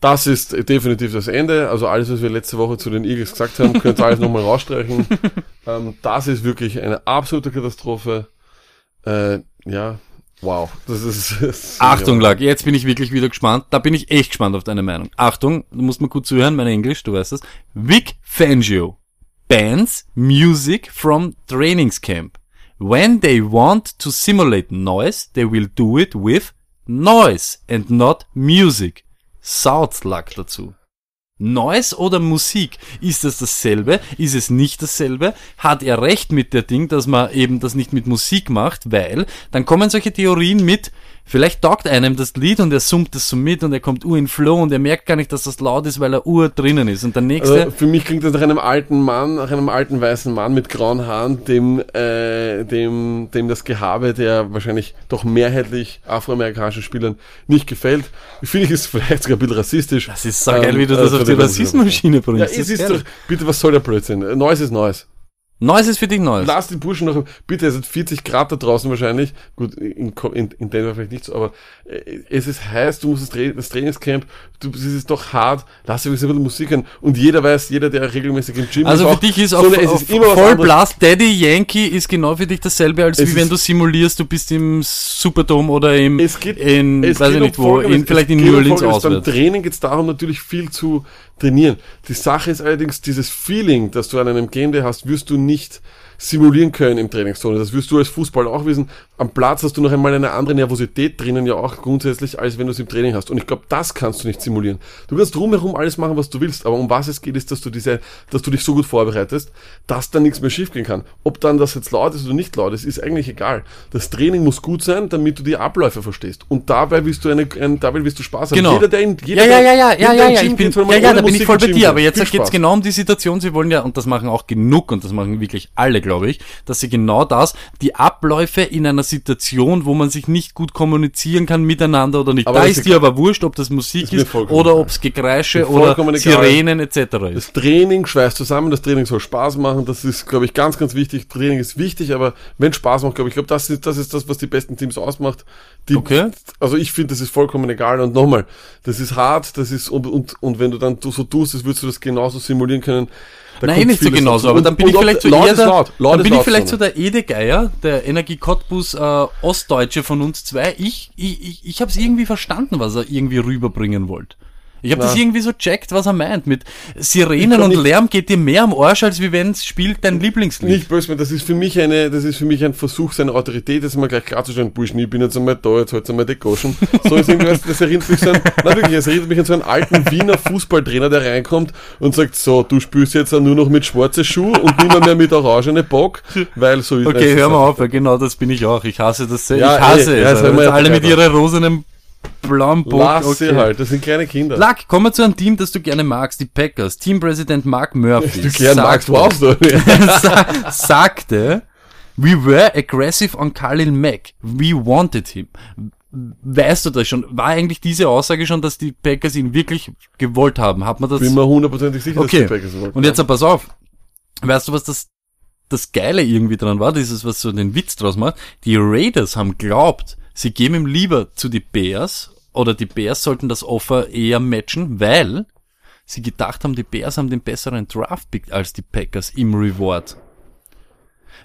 Das ist definitiv das Ende. Also alles, was wir letzte Woche zu den Eagles gesagt haben, könnt ihr alles nochmal rausstreichen. ähm, das ist wirklich eine absolute Katastrophe. Äh, ja, wow. Das ist. Das Achtung, Lag, jetzt bin ich wirklich wieder gespannt. Da bin ich echt gespannt auf deine Meinung. Achtung, du musst mal gut zuhören, mein Englisch, du weißt es. Vic Fangio bans music from Trainingscamp. When they want to simulate noise, they will do it with noise and not music. South lag dazu. Noise oder Musik? Ist das dasselbe? Ist es nicht dasselbe? Hat er recht mit der Ding, dass man eben das nicht mit Musik macht, weil dann kommen solche Theorien mit, vielleicht taugt einem das Lied und er summt das so mit und er kommt ur in Flow und er merkt gar nicht, dass das laut ist, weil er ur drinnen ist. Und der nächste, Also für mich klingt das nach einem alten Mann, nach einem alten weißen Mann mit grauen Haaren, dem, äh, dem, dem das Gehabe der wahrscheinlich doch mehrheitlich afroamerikanischen Spielern nicht gefällt. Finde ich es vielleicht sogar ein bisschen rassistisch. das ist so geil, wie du das also auf die der- Rassismusschiene Ja, bringst. es ist doch, bitte, was soll der Blödsinn? Neues ist Neues. Noise ist für dich Neues. Lass die Burschen noch, bitte, es sind 40 Grad da draußen wahrscheinlich. Gut, in, in, in Denver vielleicht nicht so, aber äh, es ist heiß, du musst das, Tra das Trainingscamp, du, es ist doch hart, lass dir ein bisschen Musik an. Und jeder weiß, jeder, der regelmäßig im Gym Also ist, für auch, dich ist so auf, eine- es auf ist immer Voll. Blast Daddy Yankee ist genau für dich dasselbe, als Es wie wenn du simulierst, du bist im Superdome oder im, Es geht, in, es weiß geht ich nicht um wo, in, vielleicht es in New um Orleans. Beim auswärts. Training geht es darum, natürlich viel zu trainieren. Die Sache ist allerdings, dieses Feeling, das du an einem Game Day hast, wirst du nicht simulieren können im Trainingszone. Das wirst du als Fußballer auch wissen. Am Platz hast du noch einmal eine andere Nervosität drinnen, ja auch grundsätzlich, als wenn du es im Training hast. Und ich glaube, das kannst du nicht simulieren. Du kannst drumherum alles machen, was du willst, aber um was es geht, ist, dass du diese, dass du dich so gut vorbereitest, dass dann nichts mehr schiefgehen kann. Ob dann das jetzt laut ist oder nicht laut ist, ist eigentlich egal. Das Training muss gut sein, damit du die Abläufe verstehst. Und dabei willst du eine, ein, dabei willst du Spaß haben. Genau. Jeder, der in, jeder, Ja, ja, ja, ja, ja, ja, ja, ich bin, geht, ja, ja, da bin ich voll bei dir, aber jetzt Viel geht es Spaß. genau um die Situation, sie wollen ja, und das machen auch genug, und das machen wirklich alle, glaube ich, dass sie genau das, die Abläufe in einer Situation, wo man sich nicht gut kommunizieren kann miteinander oder nicht, Aber da ist dir aber wurscht, ob das Musik Ist ist, oder ob es Gekreische oder. Sirenen etc. ist. Das Training schweißt zusammen, das Training soll Spaß machen, das ist, glaube ich, ganz, ganz wichtig. Training ist wichtig, aber wenn Spaß macht, glaube ich, glaube, das ist, das ist das, was die besten Teams ausmacht. Die, Okay. Also ich finde, das ist vollkommen egal. Und nochmal, das ist hart, das ist, und, und, und wenn du dann so tust, als würdest du das genauso simulieren können. Da Nein, nicht so genauso, aber dann bin ich vielleicht so eher der, dann bin ich vielleicht so der Edegeier, der Energie Cottbus äh, Ostdeutsche von uns zwei. Ich, ich, ich, ich habe es irgendwie verstanden, was er irgendwie rüberbringen wollte. Ich habe das irgendwie so checkt, was er meint. Mit Sirenen und Lärm geht dir mehr am Arsch, als wie wenn es spielt dein Lieblingslied. Nicht böse, das ist für mich eine, das ist für mich ein Versuch, seine Autorität jetzt mal gleich klarzustellen. Burschen, ich bin jetzt einmal da, jetzt halt einmal die Goschen. So ist irgendwie, das erinnert mich so an, nein, wirklich, es erinnert mich an so einen alten Wiener Fußballtrainer, der reinkommt und sagt, so, du spielst jetzt nur noch mit schwarzen Schuhen und nimmer mehr mit orangene Bock, weil so ist Okay, hör mal auf, ja, genau das bin ich auch. Ich hasse das sehr. Ja, ich hasse ja, es. ja alle mit ihrer rosenen blauen Bock. Lass sie halt, das sind kleine Kinder. Lack, kommen wir zu einem Team, das du gerne magst, die Packers. Teampräsident Mark Murphy. du gern magst, sagte- wow, so. sa sagte, we were aggressive on Khalil Mack. We wanted him. Weißt du das schon? War eigentlich diese Aussage schon, dass die Packers ihn wirklich gewollt haben? Hat man das? Bin mir hundertprozentig sicher, Okay. dass die Packers wollten. Und jetzt pass auf. Weißt du, was das, das Geile irgendwie dran war? Dieses, was so den Witz draus macht. Die Raiders haben glaubt, sie geben ihm lieber zu die Bears oder die Bears sollten das Offer eher matchen, weil sie gedacht haben, die Bears haben den besseren Draft-Pick als die Packers im Reward.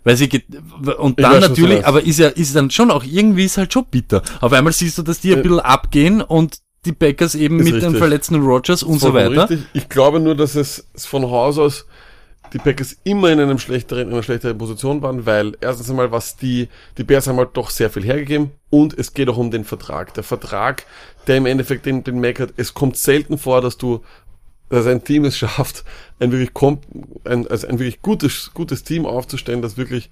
Weil sie und dann weiß, natürlich, aber ist ja, ist dann schon auch irgendwie ist halt schon bitter. Auf einmal siehst du, dass die ein bisschen abgehen und die Packers eben ist mit dem richtig. verletzten Rogers und so weiter. Richtig. Ich glaube nur, dass es es von Haus aus die Packers immer in einem schlechteren, in einer schlechteren Position waren, weil erstens einmal, was die, die Bears haben halt doch sehr viel hergegeben und es geht auch um den Vertrag. Der Vertrag, der im Endeffekt den, den Mac hat, es kommt selten vor, dass du, dass ein Team es schafft, ein wirklich, ein, also ein wirklich gutes, gutes Team aufzustellen, das wirklich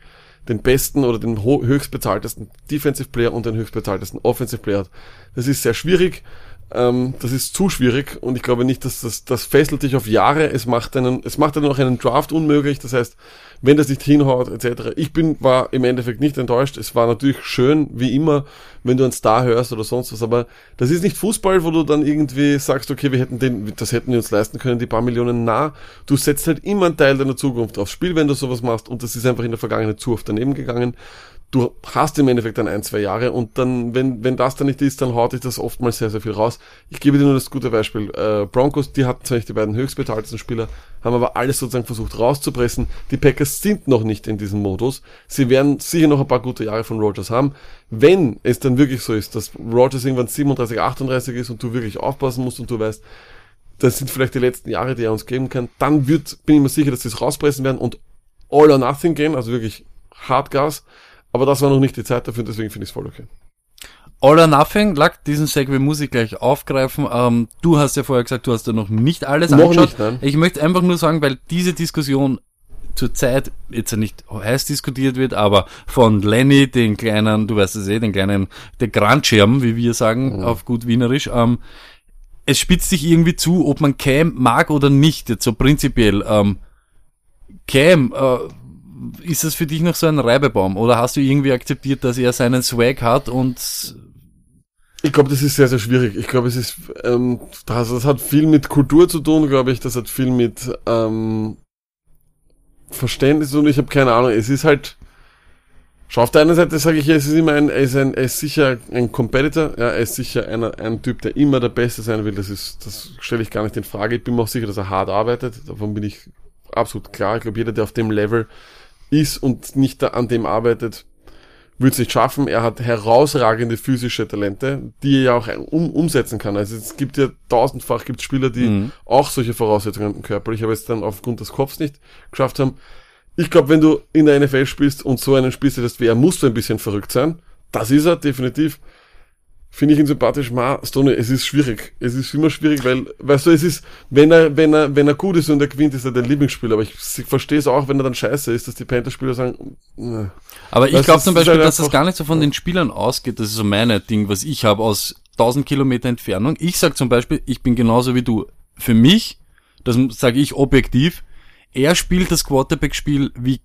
den besten oder den höchstbezahltesten Defensive Player und den höchstbezahltesten Offensive Player hat. Das ist sehr schwierig. Ähm, das ist zu schwierig und ich glaube nicht, dass das, das fesselt dich auf Jahre. Es macht einen, es macht dann auch einen Draft unmöglich. Das heißt, wenn das nicht hinhaut, etc. Ich bin, war im Endeffekt nicht enttäuscht. Es war natürlich schön, wie immer, wenn du einen Star hörst oder sonst was, aber das ist nicht Fußball, wo du dann irgendwie sagst, okay, wir hätten den, das hätten wir uns leisten können, die paar Millionen nah. Du setzt halt immer einen Teil deiner Zukunft aufs Spiel, wenn du sowas machst und das ist einfach in der Vergangenheit zu oft daneben gegangen. Du hast im Endeffekt dann ein, zwei Jahre und dann, wenn, wenn das dann nicht ist, dann haut dich das oftmals sehr, sehr viel raus. Ich gebe dir nur das gute Beispiel. Äh, Broncos, die hatten zwar nicht die beiden höchstbezahltesten Spieler, haben aber alles sozusagen versucht rauszupressen. Die Packers sind noch nicht in diesem Modus. Sie werden sicher noch ein paar gute Jahre von Rogers haben. Wenn es dann wirklich so ist, dass Rogers irgendwann 37, 38 ist und du wirklich aufpassen musst und du weißt, das sind vielleicht die letzten Jahre, die er uns geben kann, dann wird, bin ich mir sicher, dass sie es rauspressen werden und all or nothing gehen, also wirklich Hardgas. Aber das war noch nicht die Zeit dafür, deswegen finde ich es voll okay. All or Nothing, Lack, diesen Segway muss ich gleich aufgreifen. Ähm, du hast ja vorher gesagt, du hast ja noch nicht alles Noch angeschaut. nicht, nein. Ich möchte einfach nur sagen, weil diese Diskussion zurzeit jetzt ja nicht heiß diskutiert wird, aber von Lenny, den kleinen, du weißt es eh, den kleinen, der Grandschirm, wie wir sagen, auf gut Wienerisch, ähm, es spitzt sich irgendwie zu, ob man Cam mag oder nicht, jetzt so prinzipiell. Ähm, Cam, äh, ist das für dich noch so ein Reibebaum oder hast du irgendwie akzeptiert, dass er seinen Swag hat und Ich glaube, das ist sehr, sehr schwierig. Ich glaube, es ist, ähm, das, das hat viel mit Kultur zu tun, glaube ich. Das hat viel mit ähm, Verständnis und ich habe keine Ahnung. Es ist halt, schau, auf der einen Seite sage ich, es ist immer ein, er ist ein, er ist sicher ein Competitor, ja, er ist sicher einer, ein Typ, der immer der Beste sein will. Das ist, das stelle ich gar nicht in Frage. Ich bin mir auch sicher, dass er hart arbeitet. Davon bin ich absolut klar. Ich glaube, jeder, der auf dem Level ist und nicht da an dem arbeitet, wird es nicht schaffen. Er hat herausragende physische Talente, die er ja auch um, umsetzen kann. Also es gibt ja tausendfach gibt Spieler, die Mhm. auch solche Voraussetzungen haben körperlich, aber jetzt dann aufgrund des Kopfs nicht geschafft haben. Ich glaube, wenn du in der NFL spielst und so einen spielst, das wie er, musst du ein bisschen verrückt sein. Das ist er definitiv. Finde ich ihn sympathisch. Ma, Stoney, es ist schwierig. Es ist immer schwierig, weil, weißt du, es ist, wenn er, wenn er, wenn er gut ist und er gewinnt, ist er dein Lieblingsspieler. Aber ich verstehe es auch, wenn er dann scheiße ist, dass die Panther-Spieler sagen, äh, Aber ich glaube zum ist Beispiel, halt dass das gar nicht so von den Spielern ausgeht. Das ist so meine Ding, was ich habe aus 1000 Kilometer Entfernung. Ich sag zum Beispiel, ich bin genauso wie du. Für mich, das sage ich objektiv, er spielt das Quarterback-Spiel wie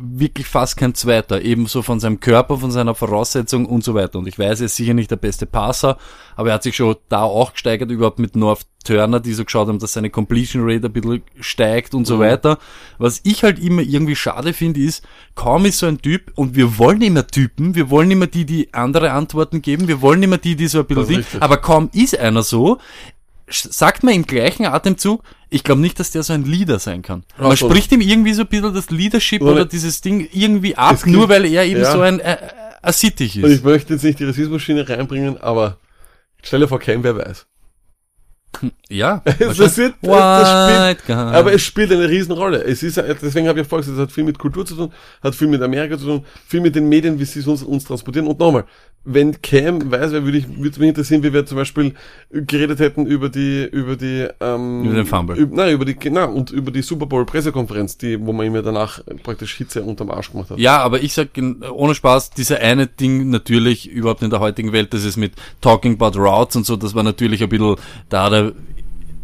wirklich fast kein Zweiter. Ebenso von seinem Körper, von seiner Voraussetzung und so weiter. Und ich weiß, er ist sicher nicht der beste Passer, aber er hat sich schon da auch gesteigert, überhaupt mit North Turner, die so geschaut haben, dass seine Completion Rate ein bisschen steigt und so weiter. Was ich halt immer irgendwie schade finde, ist, kaum ist so ein Typ, und wir wollen immer Typen, wir wollen immer die, die andere Antworten geben, wir wollen immer die, die so ein bisschen aber kaum ist einer so, sagt man im gleichen Atemzug, ich glaube nicht, dass der so ein Leader sein kann. Man Ach so. spricht ihm irgendwie so ein bisschen das Leadership Oder- oder dieses Ding irgendwie ab, gibt- nur weil er eben ja. so ein äh, äh, assittig Und ich ist. möchte jetzt nicht die Rassismusschiene reinbringen, aber stell dir vor, kein wer weiß. Ja, wahrscheinlich. ist, White spielt, aber es spielt eine Riesenrolle. Es ist, deswegen habe ich ja vorher gesagt, es hat viel mit Kultur zu tun, hat viel mit Amerika zu tun, viel mit den Medien, wie sie es uns, uns transportieren. Und nochmal, wenn Cam weiß, wer würde ich, würde mich interessieren, wie wir zum Beispiel geredet hätten über die, über die, ähm, Über den Fumble. Über, nein, über die, genau, und über die Super Bowl Pressekonferenz, die, wo man ihm ja danach praktisch Hitze unterm Arsch gemacht hat. Ja, aber ich sag ohne Spaß, dieser eine Ding natürlich überhaupt in der heutigen Welt, das ist mit Talking about Routes und so, das war natürlich ein bisschen, da hat er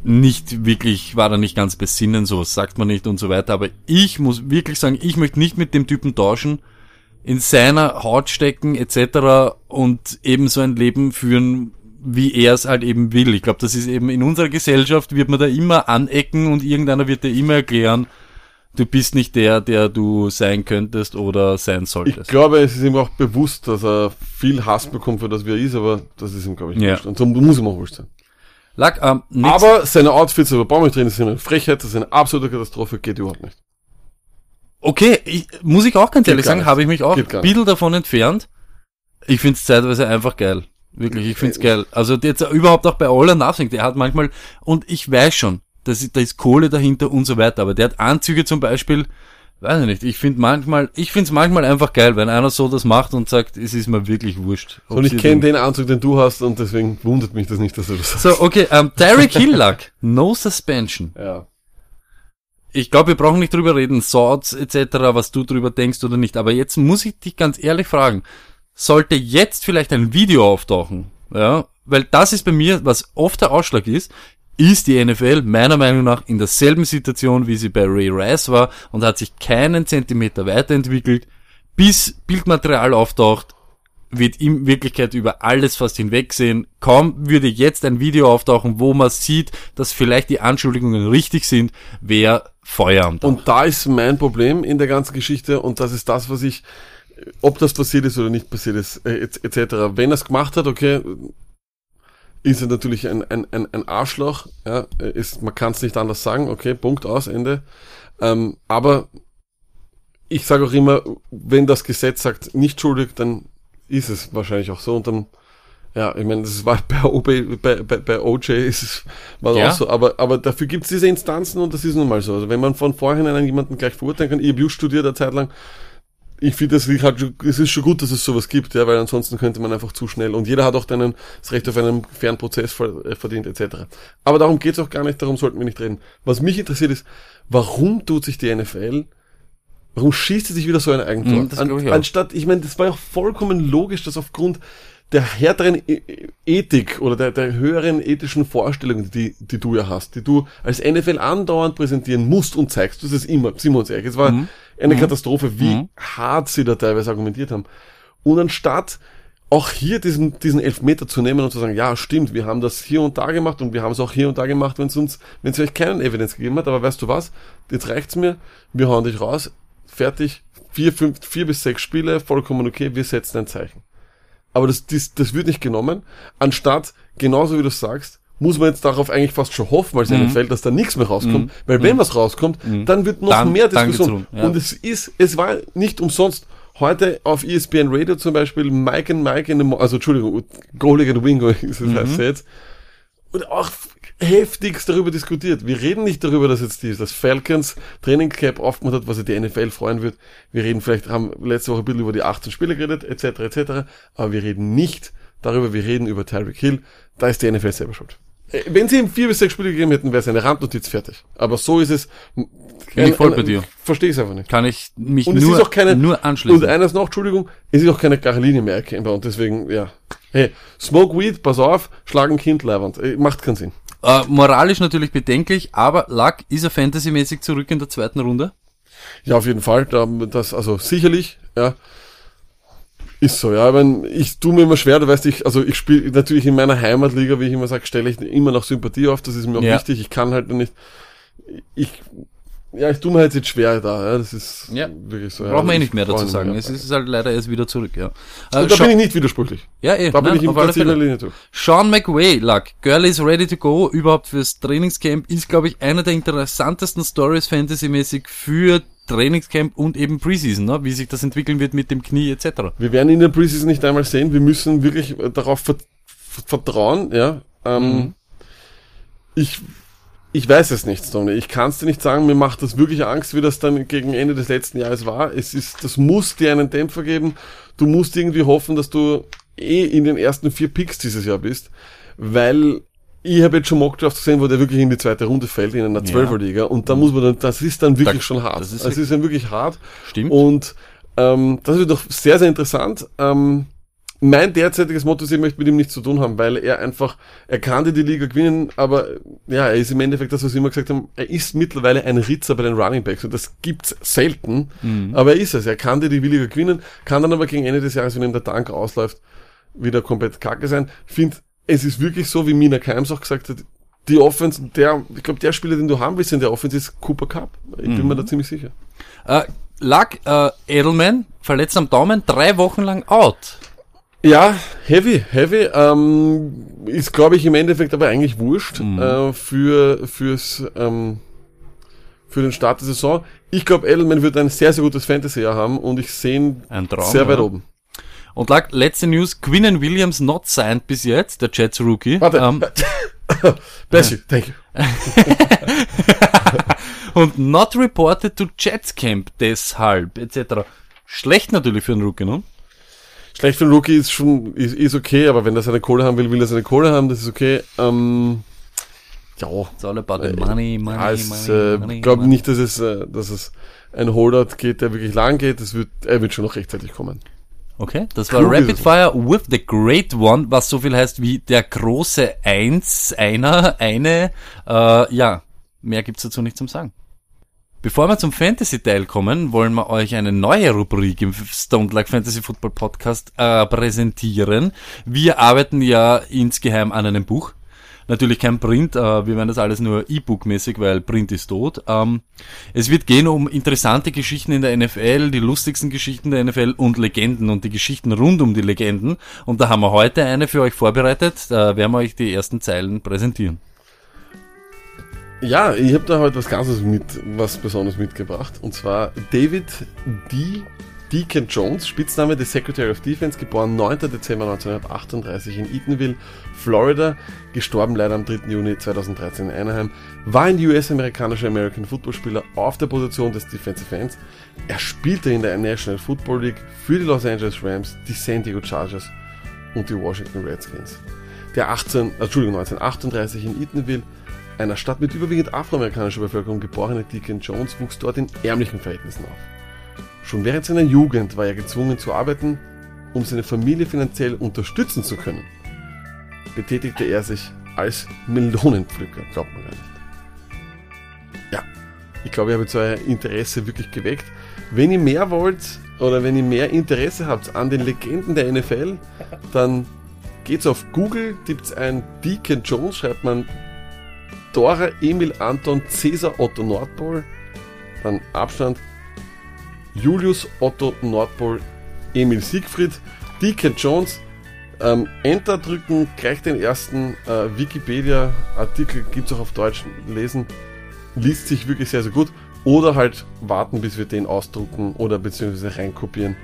nicht wirklich, war er nicht ganz besinnen, so sagt man nicht und so weiter, aber ich muss wirklich sagen, ich möchte nicht mit dem Typen tauschen, in seiner Haut stecken etc. und eben so ein Leben führen, wie er es halt eben will. Ich glaube, das ist eben in unserer Gesellschaft wird man da immer anecken und irgendeiner wird dir immer erklären, du bist nicht der, der du sein könntest oder sein Ich solltest. glaube, es ist ihm auch bewusst, dass er viel Hass bekommt für das, wie er ist, aber das ist ihm, glaube ich, Ja. wurscht. Und so muss ihm auch wurscht sein. Lack, ähm, nix, Aber seine Outfits über Baum drin sind eine Frechheit, das ist eine absolute Katastrophe, geht überhaupt nicht. okay, ich, muss ich auch ganz Geht ehrlich sagen, habe ich mich auch ein bisschen davon entfernt. Ich find's zeitweise einfach geil. Wirklich, ich find's geil. Also jetzt überhaupt auch bei All or Nothing, der hat manchmal, und ich weiß schon, dass, da ist Kohle dahinter und so weiter, aber der hat Anzüge zum Beispiel, weiß ich nicht, ich find manchmal, ich find's manchmal einfach geil, wenn einer so das macht und sagt, es ist mir wirklich wurscht. Und ich kenne den- den Anzug, den du hast, und deswegen wundert mich das nicht, dass du das hast. So, okay, ähm, Derek Hillack, no suspension. Ja. ich glaube, wir brauchen nicht drüber reden, Swords etc., was du drüber denkst oder nicht. Aber jetzt muss ich dich ganz ehrlich fragen, sollte jetzt vielleicht ein Video auftauchen, ja, weil das ist bei mir, was oft der Ausschlag ist, ist die NFL meiner Meinung nach in derselben Situation, wie sie bei Ray Rice war und hat sich keinen Zentimeter weiterentwickelt, bis Bildmaterial auftaucht, wird in Wirklichkeit über alles fast hinwegsehen. Kaum würde jetzt ein Video auftauchen, wo man sieht, dass vielleicht die Anschuldigungen richtig sind, wäre Feuer. Und da ist mein Problem in der ganzen Geschichte und das ist das, was ich, ob das passiert ist oder nicht passiert ist, äh, et- etc. Wenn er es gemacht hat, okay, ist er natürlich ein, ein, ein, ein Arschloch, ja, ist, man kann es nicht anders sagen, okay, Punkt aus, Ende. Ähm, aber ich sage auch immer, wenn das Gesetz sagt, nicht schuldig, dann ist es wahrscheinlich auch so und dann ja, ich meine, das war bei, OB, bei, bei, bei OJ ist es war Ja. auch so, aber, aber dafür gibt es diese Instanzen und das ist nun mal so. Also wenn man von vornherein jemanden gleich verurteilen kann, ich habe just studiert eine Zeit lang, ich finde, halt, es ist schon gut, dass es sowas gibt, ja, weil ansonsten könnte man einfach zu schnell und jeder hat auch dann das Recht auf einen fairen Prozess äh, verdient, etc. Aber darum geht's auch gar nicht, darum sollten wir nicht reden. Was mich interessiert ist, warum tut sich die NFL Warum schießt sie sich wieder so ein Eigentor? Das glaub ich. Anstatt, ich meine, das war ja auch vollkommen logisch, dass aufgrund der härteren E- Ethik oder der, der höheren ethischen Vorstellungen, die, die du ja hast, die du als NFL andauernd präsentieren musst und zeigst, das ist immer, sind wir uns ehrlich, es war Mhm. Eine Katastrophe, wie hart sie da teilweise argumentiert haben. Und anstatt auch hier diesen, diesen Elfmeter zu nehmen und zu sagen, ja, stimmt, wir haben das hier und da gemacht und wir haben es auch hier und da gemacht, wenn es uns, wenn es euch keinen Evidenz gegeben hat, aber weißt du was, jetzt reicht's mir, wir hauen dich raus, fertig, vier, fünf, vier bis sechs Spiele, vollkommen okay, wir setzen ein Zeichen. Aber das, das, das wird nicht genommen, anstatt, genauso wie du sagst, muss man jetzt darauf eigentlich fast schon hoffen, als Mhm. NFL, dass da nichts mehr rauskommt, weil wenn was rauskommt, dann wird noch Dann- mehr Diskussion. ja. Und es ist, es war nicht umsonst heute auf ESPN Radio zum Beispiel Mike and Mike in the, Mo- also Entschuldigung, Goalie and Wingo ist es Mhm. heißt jetzt. Und auch heftigst darüber diskutiert. Wir reden nicht darüber, dass jetzt die, das Falcons Trainingcamp aufgemacht hat, was sich die NFL freuen wird. Wir reden vielleicht, haben letzte Woche ein bisschen über die 18 Spiele geredet, etc., etc., aber wir reden nicht darüber, wir reden über Tyreek Hill. Da ist die NFL selber schuld. Äh, Wenn sie ihm vier bis sechs Spiele gegeben hätten, wäre es eine Randnotiz fertig. Aber so ist es. Bin ich voll bei dir. Verstehe ich einfach nicht. Kann ich mich Und es nur, ist auch keine, nur anschließen. Und eines noch, Entschuldigung, es ist auch keine klare Linie mehr erkennbar und deswegen, ja. Hey, Smoke Weed, pass auf, schlagen Kind leibernd. Äh, Macht keinen Sinn. Äh, moralisch natürlich bedenklich, aber Luck ist er fantasymäßig zurück in der zweiten Runde. Ja, auf jeden Fall. Da, das, also sicherlich, ja. Ist so, ja. Ich, mein, ich tue mir immer schwer, du weißt, ich, also ich spiele natürlich in meiner Heimatliga, wie ich immer sage, stelle ich immer noch Sympathie auf, das ist mir auch Ja. wichtig. Ich kann halt nicht. Ich ja, ich tue mir halt jetzt schwer da, ja. Das ist Ja. wirklich so. ja. Braucht man eh Ich nicht mehr dazu sagen. Es ist halt leider erst wieder zurück, ja. Äh, Und da Scha- bin ich nicht widersprüchlich. ja, eh, Da bin nein, ich im Prinzip der Linie durch. Sean McWay, Luck. Girl is ready to go, überhaupt fürs Trainingscamp, ist, glaube ich, einer der interessantesten Stories fantasymäßig für Trainingscamp und eben Preseason, ne? wie sich das entwickeln wird mit dem Knie etc. Wir werden in der Preseason nicht einmal sehen. Wir müssen wirklich darauf ver ver- vertrauen, ja. Ähm, Ich, ich weiß es nicht, Tony. Ich kann es dir nicht sagen. Mir macht das wirklich Angst, wie das dann gegen Ende des letzten Jahres war. Es ist, das muss dir einen Dämpfer geben. Du musst irgendwie hoffen, dass du eh in den ersten vier Picks dieses Jahr bist, weil ich habe jetzt schon Mockdrafts gesehen, wo der wirklich in die zweite Runde fällt, in einer Zwölferliga. Und da muss man dann, das ist dann wirklich Da- schon hart. das ist Das ist dann wirklich hart. Stimmt. Und ähm, das wird doch sehr, sehr interessant. Ähm, mein derzeitiges Motto ist, ich möchte mit ihm nichts zu tun haben, weil er einfach, er kann die Liga gewinnen, aber ja, er ist im Endeffekt das, was wir immer gesagt haben, er ist mittlerweile ein Ritzer bei den Running Backs und das gibt's selten, aber er ist es. Er kann die die Liga gewinnen, kann dann aber gegen Ende des Jahres, wenn ihm der Tank ausläuft, wieder komplett kacke sein. Ich finde, es ist wirklich so, wie Mina Keims auch gesagt hat, die Offense, der, ich glaube, der Spieler, den du haben willst in der Offense, ist Cooper Cup. Ich bin mir da ziemlich sicher. Äh, Luck, äh, Edelman, verletzt am Daumen, drei Wochen lang out. Ja, heavy, heavy. Ähm, ist, glaube ich, im Endeffekt aber eigentlich wurscht äh, für fürs ähm, für den Start der Saison. Ich glaube, Edelman wird ein sehr, sehr gutes Fantasy-Jahr haben und ich sehe ihn Traum, sehr weit ja. oben. Und letzte News, Quinnen Williams not signed bis jetzt, der Jets Rookie. Warte. Ähm, Bless you, thank you. und not reported to Jets Camp deshalb, etc. Schlecht natürlich für einen Rookie, ne? Schlecht für einen Rookie ist schon ist, ist okay, aber wenn er seine Kohle haben will, will er seine Kohle haben, das ist okay. Ähm, Ja, It's all about the money, money, ja, es, money, äh, money. glaube nicht, dass es, äh, dass es ein Holdout geht, der wirklich lang geht. Es wird, er wird schon noch rechtzeitig kommen. Okay, das war ist Rapid. Fire with the Great One, was so viel heißt wie der große Eins, einer, eine. Äh, ja, mehr gibt's dazu nicht zum Sagen. Bevor wir zum Fantasy-Teil kommen, wollen wir euch eine neue Rubrik im Stone Like Fantasy Football Podcast äh, präsentieren. Wir arbeiten ja insgeheim an einem Buch. Natürlich kein Print, äh, wir werden das alles nur E-Book-mäßig, weil Print ist tot. Ähm, es wird gehen um interessante Geschichten in der NFL, die lustigsten Geschichten der NFL und Legenden und die Geschichten rund um die Legenden. Und da haben wir heute eine für euch vorbereitet. Da werden wir euch die ersten Zeilen präsentieren. Ja, ich habe da heute was Ganzes mit, was Besonderes mitgebracht. Und zwar David D. Deacon Jones, Spitzname des Secretary of Defense, geboren 9. Dezember 1938 in Eatonville, Florida, gestorben leider am 3. Juni 2013 in Anaheim, war ein US-amerikanischer American Football Spieler auf der Position des Defensive Ends. Er spielte in der National Football League für die Los Angeles Rams, die San Diego Chargers und die Washington Redskins. Der 18, äh, Entschuldigung, 1938 in Eatonville, einer Stadt mit überwiegend afroamerikanischer Bevölkerung geborene Deacon Jones wuchs dort in ärmlichen Verhältnissen auf. Schon während seiner Jugend war er gezwungen zu arbeiten, um seine Familie finanziell unterstützen zu können. Betätigte er sich als Melonenpflücker, glaubt man gar nicht. Ja, ich glaube, ich habe jetzt euer Interesse wirklich geweckt. Wenn ihr mehr wollt oder wenn ihr mehr Interesse habt an den Legenden der NFL, dann geht's auf Google, gibt's ein Deacon Jones, schreibt man Dora Emil Anton Cäsar Otto Nordpol, dann Abstand Julius Otto Nordpol Emil Siegfried, Deacon Jones, ähm, Enter drücken, gleich den ersten äh, Wikipedia-Artikel gibt's auch auf Deutsch lesen, liest sich wirklich sehr, sehr gut. Oder halt warten, bis wir den ausdrucken oder beziehungsweise reinkopieren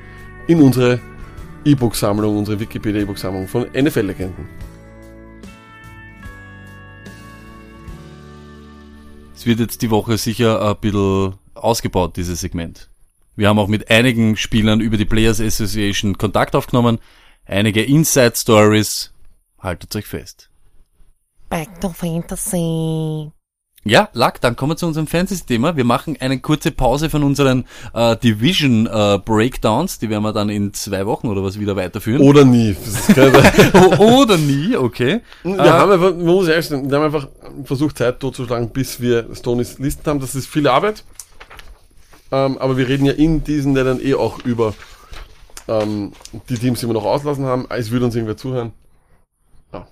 in unsere E-Book-Sammlung, unsere Wikipedia-E-Book-Sammlung von NFL-Legenden. Es wird jetzt die Woche sicher ein bisschen ausgebaut, dieses Segment. Wir haben auch mit einigen Spielern über die Players Association Kontakt aufgenommen. Einige Inside Stories. Haltet euch fest. Back to Fantasy. Ja, Lack, dann kommen wir zu unserem Fantasy-Thema. Wir machen eine kurze Pause von unseren äh, Division äh, Breakdowns. Die werden wir dann in zwei Wochen oder was wieder weiterführen. Oder nie. Das ist keine- Oder nie, okay. Wir Äh, haben einfach, man muss ehrlich sein, wir haben einfach versucht, Zeit totzuschlagen, bis wir Stonys Listen haben. Das ist viel Arbeit. Ähm, aber wir reden ja in diesen Ländern eh auch über ähm, die Teams, die wir noch auslassen haben. Es würde uns irgendwer zuhören. Ja.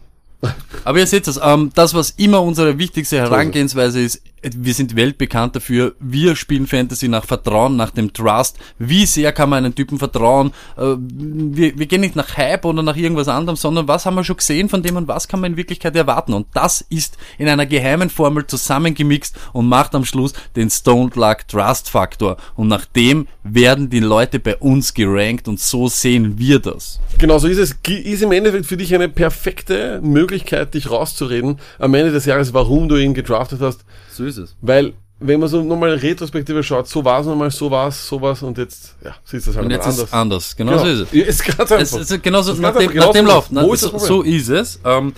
Aber ihr seht das, ähm, das, was immer unsere wichtigste Herangehensweise ist, wir sind weltbekannt dafür, wir spielen Fantasy nach Vertrauen, nach dem Trust. Wie sehr kann man einen Typen vertrauen? Äh, wir, wir gehen nicht nach Hype oder nach irgendwas anderem, sondern was haben wir schon gesehen von dem und was kann man in Wirklichkeit erwarten? Und das ist in einer geheimen Formel zusammengemixt und macht am Schluss den Stone Luck Trust Faktor. Und nach dem werden die Leute bei uns gerankt und so sehen wir das. Genau so ist es. Ist im Endeffekt für dich eine perfekte Möglichkeit, dich rauszureden am Ende des Jahres, warum du ihn gedraftet hast. So ist es. Weil, wenn man so nochmal Retrospektive schaut, so war es nochmal, so war es, so was und jetzt, ja, siehst du das halt Und jetzt anders. ist es anders. Genau, so ist es. Ja, Ist ganz Es einfach. ist genauso, ist nach dem, nach dem genauso Lauf. ist es. Na, ist so, so ist es. Ähm,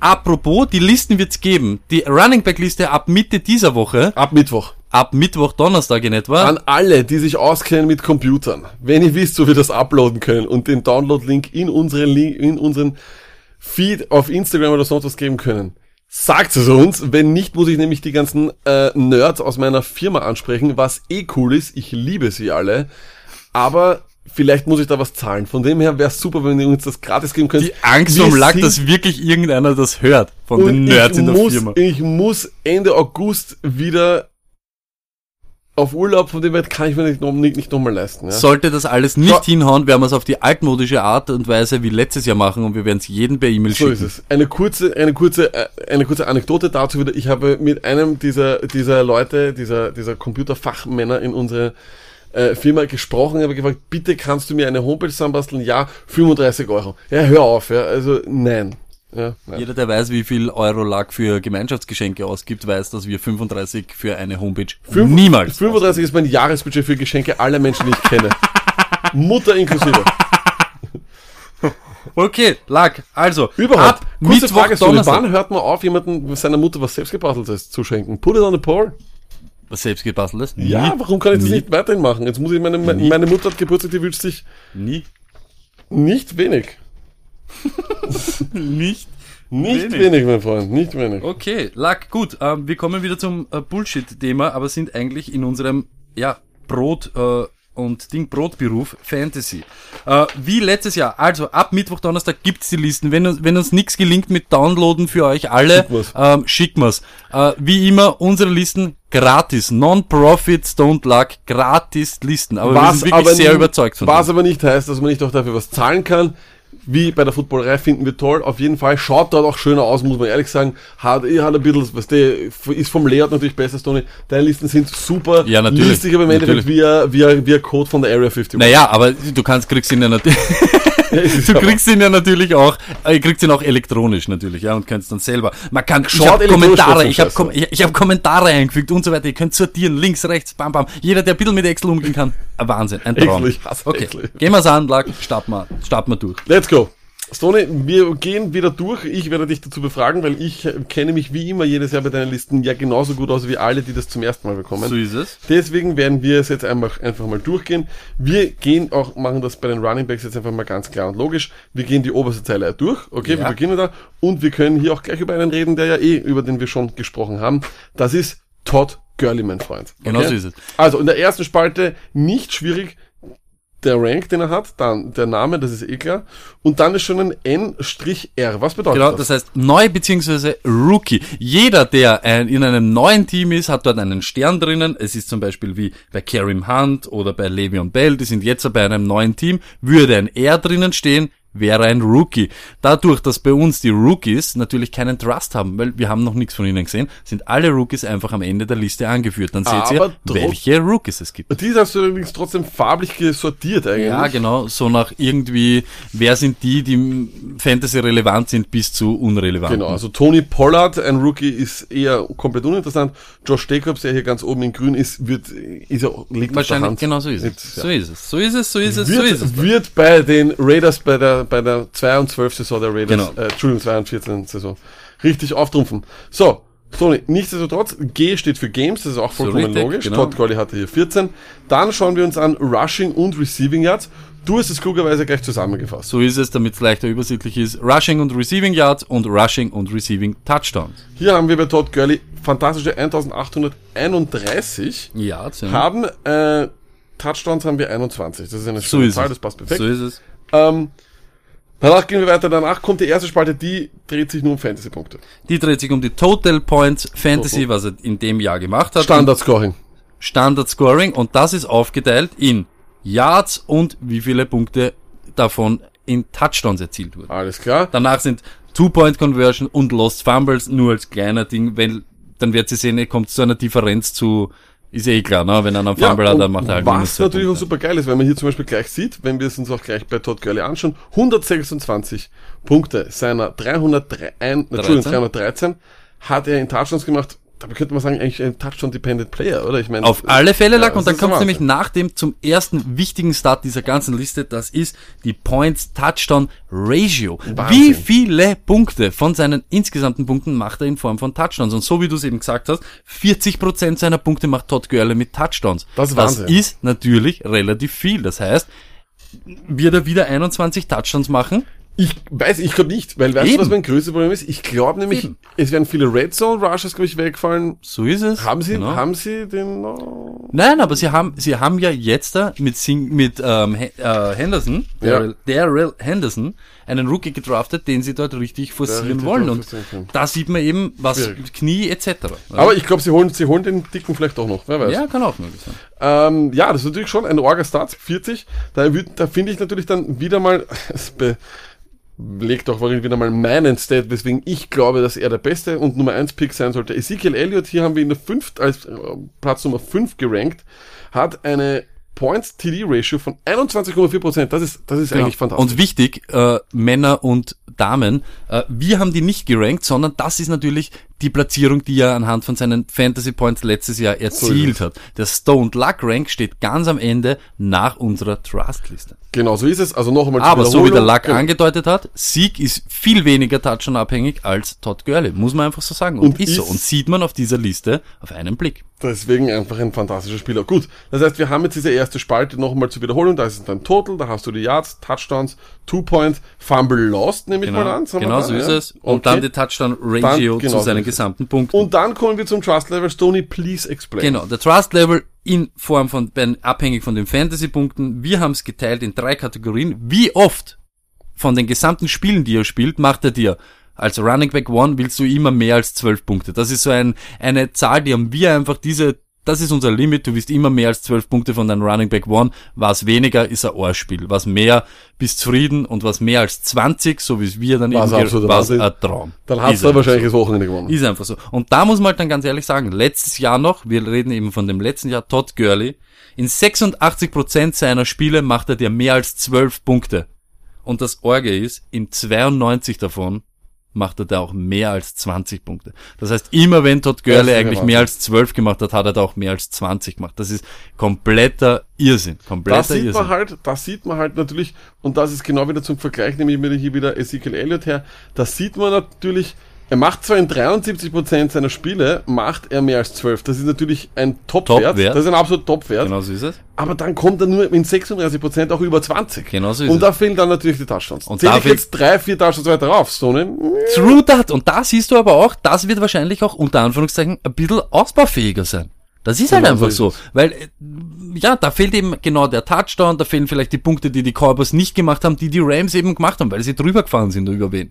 apropos, die Listen wird's geben. Die Running Back Liste ab Mitte dieser Woche, Ab Mittwoch. ab Mittwoch, Donnerstag in etwa. An alle, die sich auskennen mit Computern. Wenn ihr wisst, wo wir das uploaden können und den Download-Link in unseren, Link, in unseren Feed auf Instagram oder sonst was geben können, sagt es uns. Wenn nicht, muss ich nämlich die ganzen äh, Nerds aus meiner Firma ansprechen, was eh cool ist. Ich liebe sie alle. Aber vielleicht muss ich da was zahlen. Von dem her wäre es super, wenn ihr uns das gratis geben könnt. die Angst vom Lack, dass wirklich irgendeiner das hört. Von den Nerds in der muss, Firma. Ich muss Ende August wieder auf Urlaub, von dem her kann ich mir nicht, noch- nicht, nicht nochmal leisten. Ja? Sollte das alles nicht So. hinhauen, werden wir es auf die altmodische Art und Weise wie letztes Jahr machen und wir werden es jedem per E-Mail So schicken. ist es. Eine kurze, eine kurze, äh, eine kurze Anekdote dazu wieder. Ich habe mit einem dieser, dieser Leute, dieser, dieser Computerfachmänner in unserer äh, Firma gesprochen, habe gefragt, bitte kannst du mir eine Homepage zusammenbasteln? Ja, 35 Euro. Ja, hör auf, ja, also nein. Ja, nein. Jeder, der weiß, wie viel Euro Lack für Gemeinschaftsgeschenke ausgibt, weiß, dass wir 35 für eine Homepage Fünf- niemals 35 ist mein Jahresbudget für Geschenke aller Menschen, die ich kenne. Mutter inklusive. Okay, Lack, also, Überhaupt. ab Kurze Mittwoch, Frage, Donnerstag. wann hört man auf, jemandem seiner Mutter was selbstgebasteltes zu schenken? Put it on the pole. Was selbst gebasteltes? Ja, Nie. warum kann ich das Nie. nicht weiterhin machen? Jetzt muss ich meine, meine, meine Mutter hat Geburtstag, die wünscht sich Nie. nicht wenig. Nicht. Nicht Wenig. wenig, mein Freund, nicht wenig. Okay, Lack, gut. Ähm, wir kommen wieder zum äh, Bullshit-Thema, aber sind eigentlich in unserem, ja, Brot äh, und Ding Brotberuf Fantasy. Äh, wie letztes Jahr. Also ab Mittwoch, Donnerstag gibt's die Listen. Wenn uns, wenn uns nichts gelingt mit Downloaden für euch alle, Schick wir's. ähm, wir's. Äh, wie immer, unsere Listen gratis. Non-Profit, Don't Luck, gratis Listen. Aber wir sind wirklich sehr nie- überzeugt von Was dem. aber nicht heißt, dass man nicht auch dafür was zahlen kann. Wie bei der Footballerei finden wir toll. Auf jeden Fall schaut dort auch schöner aus, muss man ehrlich sagen. Hat, eh, hat ein bisschen, was der ist vom Layout natürlich besser, Tony. Deine Listen sind super. Ja, natürlich. Liest sich aber im Endeffekt wie ein, wie, ein, wie ein Code von der Area 51. Naja, aber du kannst, kriegst ihn ja natürlich. Du kriegst ihn ja natürlich auch, äh, kriegst ihn auch elektronisch natürlich, ja, und kannst dann selber. Man kann, ich elektronisch Kommentare, ich habe. Kom ich, ich hab Kommentare eingefügt und so weiter. Ihr könnt sortieren, links, rechts, bam, bam. Jeder, der ein bisschen mit Excel umgehen kann, ein Wahnsinn, ein Traum. Excel, ich hasse okay, Excel. gehen wir's an, Lack, starten wir, starten wir durch. Let's go. Stone, wir gehen wieder durch. Ich werde dich dazu befragen, weil ich kenne mich wie immer jedes Jahr bei deinen Listen ja genauso gut aus wie alle, die das zum ersten Mal bekommen. So ist es. Deswegen werden wir es jetzt einfach, einfach mal durchgehen. Wir gehen auch, machen das bei den Running Backs jetzt einfach mal ganz klar und logisch. Wir gehen die oberste Zeile durch. Okay, wir Ja. beginnen da. Und wir können hier auch gleich über einen reden, der ja eh, über den wir schon gesprochen haben. Das ist Todd Gurley, mein Freund. Genau so ist es. Also in der ersten Spalte nicht schwierig. Der Rank, den er hat, dann der Name, das ist eh klar. Und dann ist schon ein N-R. Was bedeutet Genau, das? das heißt neu beziehungsweise Rookie. Jeder, der ein, in einem neuen Team ist, hat dort einen Stern drinnen. Es ist zum Beispiel wie bei Karim Hunt oder bei Le'Veon Bell, die sind jetzt bei einem neuen Team, würde ein R drinnen stehen, wäre ein Rookie. Dadurch, dass bei uns die Rookies natürlich keinen Trust haben, weil wir haben noch nichts von ihnen gesehen, sind alle Rookies einfach am Ende der Liste angeführt. Dann seht ihr, welche Rookies es gibt. Die hast du übrigens trotzdem farblich gesortiert eigentlich. Ja, genau, so nach irgendwie, wer sind die, die Fantasy relevant sind, bis zu unrelevant. Genau, also Tony Pollard, ein Rookie, ist eher komplett uninteressant. Josh Jacobs, der hier ganz oben in grün ist, wird, ist ja, liegt Wahrscheinlich, genau so ist es. Jetzt, ja. So ist es. So ist es, so ist es, so Wird, ist es. wird bei den Raiders bei der, bei der 2 und 12 Saison der Raiders, Genau. äh, Entschuldigung, 2 und 14 Saison, richtig auftrumpfen. So, Tony, nichtsdestotrotz, G steht für Games, das ist auch vollkommen richtig, logisch. genau. Todd Gurley hatte hier 14. Dann schauen wir uns an Rushing und Receiving Yards. Du hast es klugerweise gleich zusammengefasst. So ist es, damit es leichter übersichtlich ist. Rushing und Receiving Yards und Rushing und Receiving Touchdowns. Hier haben wir bei Todd Gurley fantastische 1831. Yards, ja. haben äh, Touchdowns haben wir 21. Das ist eine so schöne ist Zahl, das passt perfekt. So ist es. ähm, danach gehen wir weiter. Danach kommt die erste Spalte, die dreht sich nur um Fantasy-Punkte. Die dreht sich um die Total Points Fantasy, was er in dem Jahr gemacht hat. Standard Scoring. Standard Scoring und das ist aufgeteilt in Yards und wie viele Punkte davon in Touchdowns erzielt wurden. Alles klar. Danach sind Two-Point-Conversion und Lost Fumbles nur als kleiner Ding, weil dann wird sie sehen, er kommt zu einer Differenz zu, ist eh klar, ne? wenn einer einen Fumble hat, und dann macht er halt was natürlich auch super geil ist, wenn man hier zum Beispiel gleich sieht, wenn wir es uns auch gleich bei Todd Gurley anschauen, 126 Punkte seiner 303, ein- Entschuldigung, 313 hat er in Touchdowns gemacht. Dabei könnte man sagen, eigentlich ein Touchdown-Dependent Player, oder? Ich meine, Auf alle Fälle lag, das und dann kommt nämlich nach dem zum ersten wichtigen Start dieser ganzen Liste, das ist die Points Touchdown Ratio. Wahnsinn. Wie viele Punkte von seinen insgesamten Punkten macht er in Form von Touchdowns? Und so wie du es eben gesagt hast, 40% seiner Punkte macht Todd Gurley mit Touchdowns. Das ist Wahnsinn. ist natürlich relativ viel. Das heißt, wird er wieder 21 Touchdowns machen? Ich weiß, ich glaube nicht, weil weißt Eben. du, was mein größtes Problem ist? Ich glaube nämlich, Eben. es werden viele Red Zone Rushes, glaube ich, wegfallen. So ist es. Haben Sie, Genau. haben Sie den, oh, Nein, aber sie haben, sie haben ja jetzt da mit, Sing, mit ähm, äh, Henderson, Ja. Daryl Daryl Henderson, einen Rookie gedraftet, den sie dort richtig forcieren richtig wollen. Und da sieht man eben, was Schwierig. Knie etc. aber ich glaube, Sie holen, Sie holen den Dicken vielleicht auch noch, wer weiß. ja, kann auch möglich sein. Ähm, ja, das ist natürlich schon ein Orga-Start, 40. Da, würd- da finde ich natürlich dann wieder mal, es belegt auch wieder mal meinen Stat, weswegen ich glaube, dass er der beste und Nummer 1 Pick sein sollte. Ezekiel Elliott, hier haben wir ihn der fünft, als äh, Platz Nummer 5 gerankt, hat eine Points-TD-Ratio von 21,4%. Das ist, das ist eigentlich fantastisch. Und wichtig, äh, Männer und Damen, äh, wir haben die nicht gerankt, sondern das ist natürlich die Platzierung, die er anhand von seinen Fantasy Points letztes Jahr erzielt hat. Der Stoned Luck Rank steht ganz am Ende nach unserer Trust-Liste. Genau, so ist es. Also noch einmal Aber so wie der. Luck Genau. angedeutet hat, Sieg ist viel weniger Touchdown-abhängig als Todd Gurley. Muss man einfach so sagen. Und, Und ist, so. ist- Und sieht man auf dieser Liste auf einen Blick. Deswegen einfach ein fantastischer Spieler. Gut, das heißt, wir haben jetzt diese erste Spalte noch einmal zur Wiederholung. Da ist dann Total, da hast du die Yards, Touchdowns, Two Points, Fumble Lost, nehme ich mal an. genau so ist ja? es. Und Okay. dann die Touchdown-Ratio Dann- genau zu so seinen es. gesamten Punkten. Und dann kommen wir zum Trust Level. Stoney, please explain. Genau, der Trust Level in Form von, abhängig von den Fantasy-Punkten. Wir haben es geteilt in drei Kategorien. Wie oft von den gesamten Spielen, die er spielt, macht er dir als Running Back One willst du immer mehr als zwölf Punkte. Das ist so ein, eine Zahl, die haben wir einfach diese, das ist unser Limit. Du willst immer mehr als zwölf Punkte von deinem Running Back One. Was weniger ist ein Ohrspiel. Was mehr bist zufrieden und was mehr als 20, so wie es wir dann War's eben Wahnsinn. ein Traum. Dann hast du wahrscheinlich so. das Wochenende gewonnen. Ist einfach so. Und da muss man halt dann ganz ehrlich sagen, letztes Jahr noch, wir reden eben von dem letzten Jahr, Todd Gurley, in 86% seiner Spiele macht er dir mehr als 12 Punkte. Und das Orge ist, in 92 davon macht er da auch mehr als 20 Punkte. Das heißt, immer wenn Todd Das Gurley eigentlich mehr als 12 gemacht hat, hat er da auch mehr als 20 gemacht. Das ist kompletter Irrsinn. Kompletter sieht Irrsinn. man halt, da sieht man halt natürlich, und das ist genau wieder zum Vergleich, nehme ich mir hier wieder Ezekiel Elliott her, da sieht man natürlich, er macht zwar in 73% seiner Spiele, macht er mehr als 12. Das ist natürlich ein Top-Wert. Top-Wert. das ist ein absolut Top-Wert. Genau so ist es. Aber dann kommt er nur in 36% auch über 20. Genau so ist Und es. da fehlen dann natürlich die Touchdowns. Und Zähl da ich jetzt drei, vier Touchdowns weiter rauf, so ne? True that. Und da siehst du aber auch, das wird wahrscheinlich auch unter Anführungszeichen ein bisschen ausbaufähiger sein. Das ist halt Genau einfach so so. Weil, äh, ja, da fehlt eben genau der Touchdown, da fehlen vielleicht die Punkte, die die Cowboys nicht gemacht haben, die die Rams eben gemacht haben, weil sie drüber gefahren sind über wen.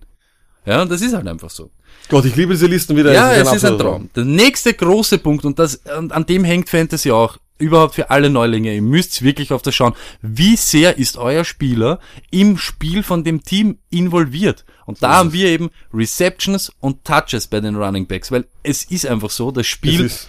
Ja, und das ist halt einfach so. Gott, ich liebe diese Listen wieder. Ja, es ist ein Traum. Der nächste große Punkt, und das, und an dem hängt Fantasy auch, überhaupt für alle Neulinge, ihr müsst wirklich auf das schauen, wie sehr ist euer Spieler im Spiel von dem Team involviert. Und da haben wir eben Receptions und Touches bei den Running Backs, weil es ist einfach so, das Spiel ist,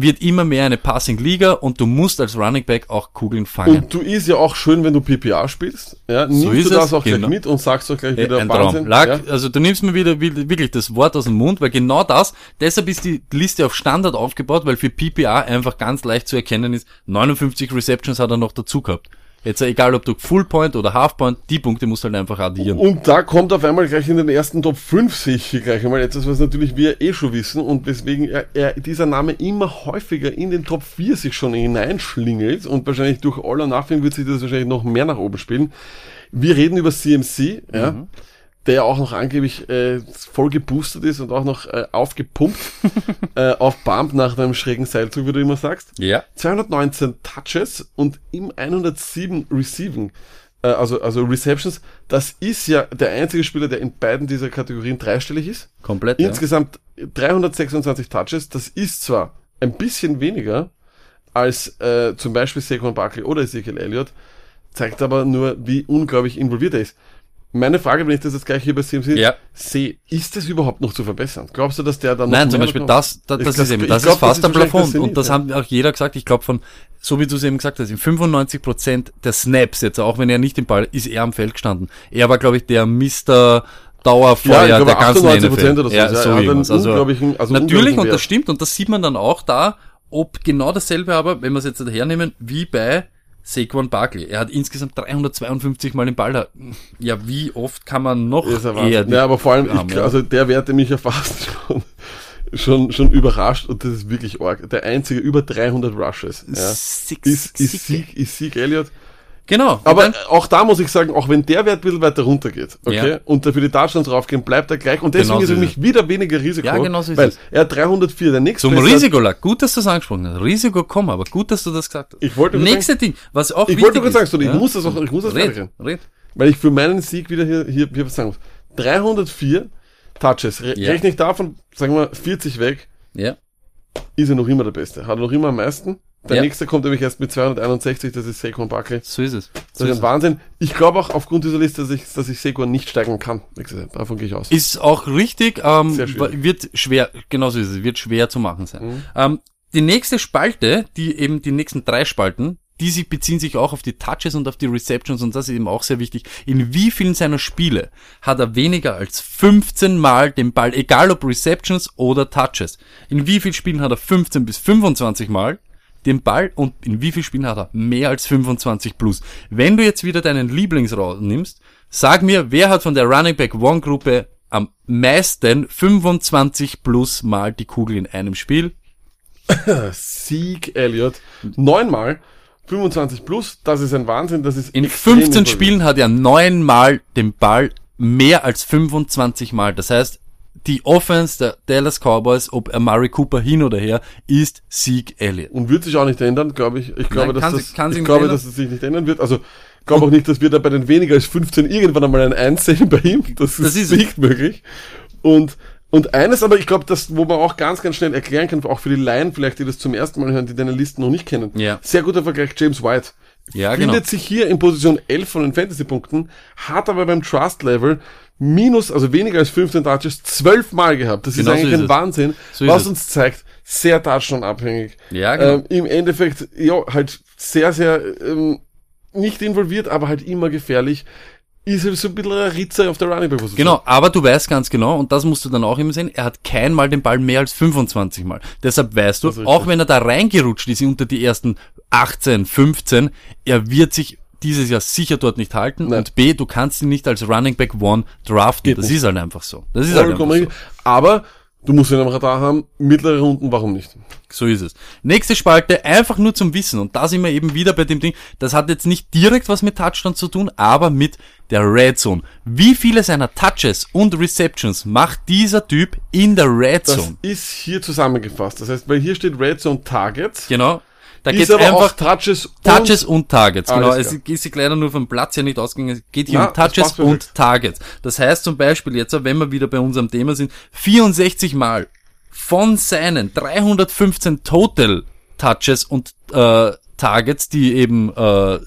wird immer mehr eine Passing-Liga und du musst als Running Back auch Kugeln fangen. und du ist ja auch schön, wenn du PPA spielst. Ja, nimmst ist du das es, auch gleich genau. mit und sagst auch gleich Äh, wieder ein Wahnsinn. Traum. Lag, ja? Also du nimmst mir wieder, wieder wirklich das Wort aus dem Mund, weil genau das, deshalb ist die Liste auf Standard aufgebaut, weil für PPA einfach ganz leicht zu erkennen ist, 59 Receptions hat er noch dazu gehabt. Jetzt äh, egal ob du Full Point oder Half Point, die Punkte musst du halt einfach addieren. Und da kommt auf einmal gleich in den ersten Top 5 sehe ich hier gleich einmal etwas, was natürlich wir eh schon wissen und weswegen er, er dieser Name immer häufiger in den Top 4 sich schon hineinschlingelt und wahrscheinlich durch All or Nothing wird sich das wahrscheinlich noch mehr nach oben spielen. Wir reden über CMC, ja, Mhm. Der ja auch noch angeblich äh, voll geboostet ist und auch noch äh, aufgepumpt äh, auf Bump nach einem schrägen Seilzug, wie du immer sagst. Ja. 219 Touches und im 107 Receiving, äh, also, also Receptions. Das ist ja der einzige Spieler, der in beiden dieser Kategorien dreistellig ist. Komplett. Ja. Insgesamt 326 Touches. Das ist zwar ein bisschen weniger als äh, zum Beispiel Saquon Barkley oder Ezekiel Elliott, zeigt aber nur, wie unglaublich involviert er ist. Meine Frage, wenn ich das jetzt gleich hier bei CMC Ja. sehe, ist das überhaupt noch zu verbessern? Glaubst du, dass der dann noch Nein, zum Beispiel das, das, das ist eben, das glaub, ist fast das Plafond. Zenit, Und das ja. haben auch jeder gesagt. Ich glaube von, so wie du es eben gesagt hast, in 95% der Snaps jetzt, auch wenn er nicht im Ball, ist er am Feld gestanden. Er war, glaube ich, der Mr. Dauerfeuer Ja, ich glaube, der ganzen 98% NFL. oder so. Ja, Ja, so irgendwas. Also, also natürlich, und das stimmt, und das sieht man dann auch da, ob genau dasselbe aber, wenn wir es jetzt hernehmen, wie bei Saquon Barkley. Er hat insgesamt 352 Mal den Ball. da- Ja, wie oft kann man noch Ist ja eher Ja, aber vor allem, haben, ich, ja. also der Wert, der mich ja fast schon, schon, schon überrascht und das ist wirklich arg. Der einzige über 300 Rushes. Ja. Six- Ist, ist. Sieg, ist Sieg Elliott. Genau. Aber dann- auch da muss ich sagen, auch wenn der Wert ein bisschen weiter runter geht, okay, Ja. und dafür die Touchdowns draufgehen, bleibt er gleich. Und deswegen Genau ist so für mich wieder weniger Risiko. Ja, genau so ist weil es. er hat 304, der nächste Zum Beste- Risikolag. Gut, dass du es angesprochen hast. Risiko komm, aber gut, dass du das gesagt hast. Ich wollte nur Nächste Ding, was auch Ich wollte nur sagen, Sonny, ich ja? muss das auch, ich muss das Red, weitergehen. red. Weil ich für meinen Sieg wieder hier, hier, hier was sagen muss. 304 Touches. Re Ja. Rechne ich davon, sagen wir, 40 weg, Ja. ist er noch immer der Beste. Hat er noch immer am meisten. Der Ja. nächste kommt nämlich erst mit 261, das ist Saquon Barkley. So ist es. Das So ist ist, ein Wahnsinn. Ich glaube auch aufgrund dieser Liste, dass ich, dass ich Saquon nicht steigern kann. Davon gehe ich aus. ist auch richtig, ähm, Sehr schwierig. wird schwer, genau so ist es, wird schwer zu machen sein. Mhm. Ähm, die nächste Spalte, die eben die nächsten drei Spalten, die sich beziehen sich auch auf die Touches und auf die Receptions und das ist eben auch sehr wichtig. In wie vielen seiner Spiele hat er weniger als 15 Mal den Ball, egal ob Receptions oder Touches. In wie vielen Spielen hat er 15 bis 25 Mal den Ball und in wie vielen Spielen hat er mehr als 25 plus. Wenn du jetzt wieder deinen Lieblingsraum nimmst, sag mir, wer hat von der Running Back One Gruppe am meisten 25 plus Mal die Kugel in einem Spiel? Sieg Elliott. Neunmal. 25 plus. Das ist ein Wahnsinn. Das ist In extrem 15 involviert. Spielen hat er neunmal den Ball mehr als 25 Mal. Das heißt, die Offense der Dallas Cowboys, ob Amari Cooper hin oder her, ist Sieg Elliott. Und wird sich auch nicht ändern, glaube ich. Ich glaube, Nein, dass, das, sich ich glaube ändern. dass es sich nicht ändern wird. Also, ich glaube auch nicht, dass wir da bei den weniger als 15 irgendwann einmal ein 1 sehen bei ihm. Das ist, Das ist nicht möglich. Und, und eines, aber ich glaube, das, wo man auch ganz, ganz schnell erklären kann, auch für die Laien vielleicht, die das zum ersten Mal hören, die deine Listen noch nicht kennen. Ja. Sehr guter Vergleich, James White. Ja, Findet genau. sich hier in Position 11 von den Fantasy-Punkten, hat aber beim Trust-Level minus, also weniger als 15 Touches, 12 Mal gehabt. Das Genau ist so eigentlich ist ein es. Wahnsinn, So was uns zeigt, sehr Touchdown-abhängig. Ja, genau. ähm, Im Endeffekt, ja, halt sehr, sehr ähm, nicht involviert, aber halt immer gefährlich. Ist so ein bisschen ein Ritzer auf der Running Back Position. Genau, aber du weißt ganz genau, und das musst du dann auch immer sehen, er hat kein Mal den Ball mehr als 25 Mal. Deshalb weißt du, auch wenn er da reingerutscht ist unter die ersten 18, 15, er wird sich dieses Jahr sicher dort nicht halten Nein. und B, du kannst ihn nicht als Running Back One draften. das nicht. ist halt einfach so. Das ist halt einfach so. Aber du musst ihn am Radar haben, mittlere Runden, warum nicht? So ist es. Nächste Spalte, einfach nur zum Wissen. Und da sind wir eben wieder bei dem Ding, das hat jetzt nicht direkt was mit Touchdown zu tun, aber mit der Red Zone. Wie viele seiner Touches und Receptions macht dieser Typ in der Red Das Zone? ist hier zusammengefasst. Das heißt, weil hier steht Red Zone Targets. Genau. Da aber einfach auch Touches und Touches und Targets. Genau. Es ist sich leider nur vom Platz her nicht ausgegangen. Es geht hier Na, um Touches und Targets. Das heißt zum Beispiel jetzt, wenn wir wieder bei unserem Thema sind, 64 Mal von seinen 315 Total Touches und äh, Targets, die eben äh,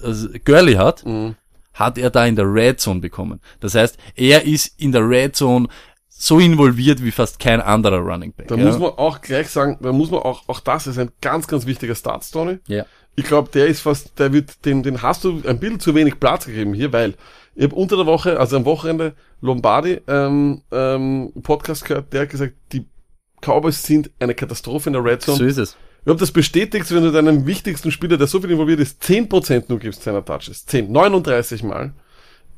Gurley hat, Mhm. hat er da in der Red Zone bekommen. Das heißt, er ist in der Red Zone so involviert wie fast kein anderer Running Back. Da ja. muss man auch gleich sagen, da muss man auch, auch das ist ein ganz, ganz wichtiger Start, Story. ja. Ich glaube, der ist fast, der wird, den, den hast du ein bisschen zu wenig Platz gegeben hier, weil ich habe unter der Woche, also am Wochenende, Lombardi ähm, ähm, Podcast gehört, der hat gesagt, die Cowboys sind eine Katastrophe in der Red Zone. So ist es. Ich glaube, das bestätigt, wenn du deinem wichtigsten Spieler, der so viel involviert ist, 10% nur gibst seiner Touches. 10, 39 Mal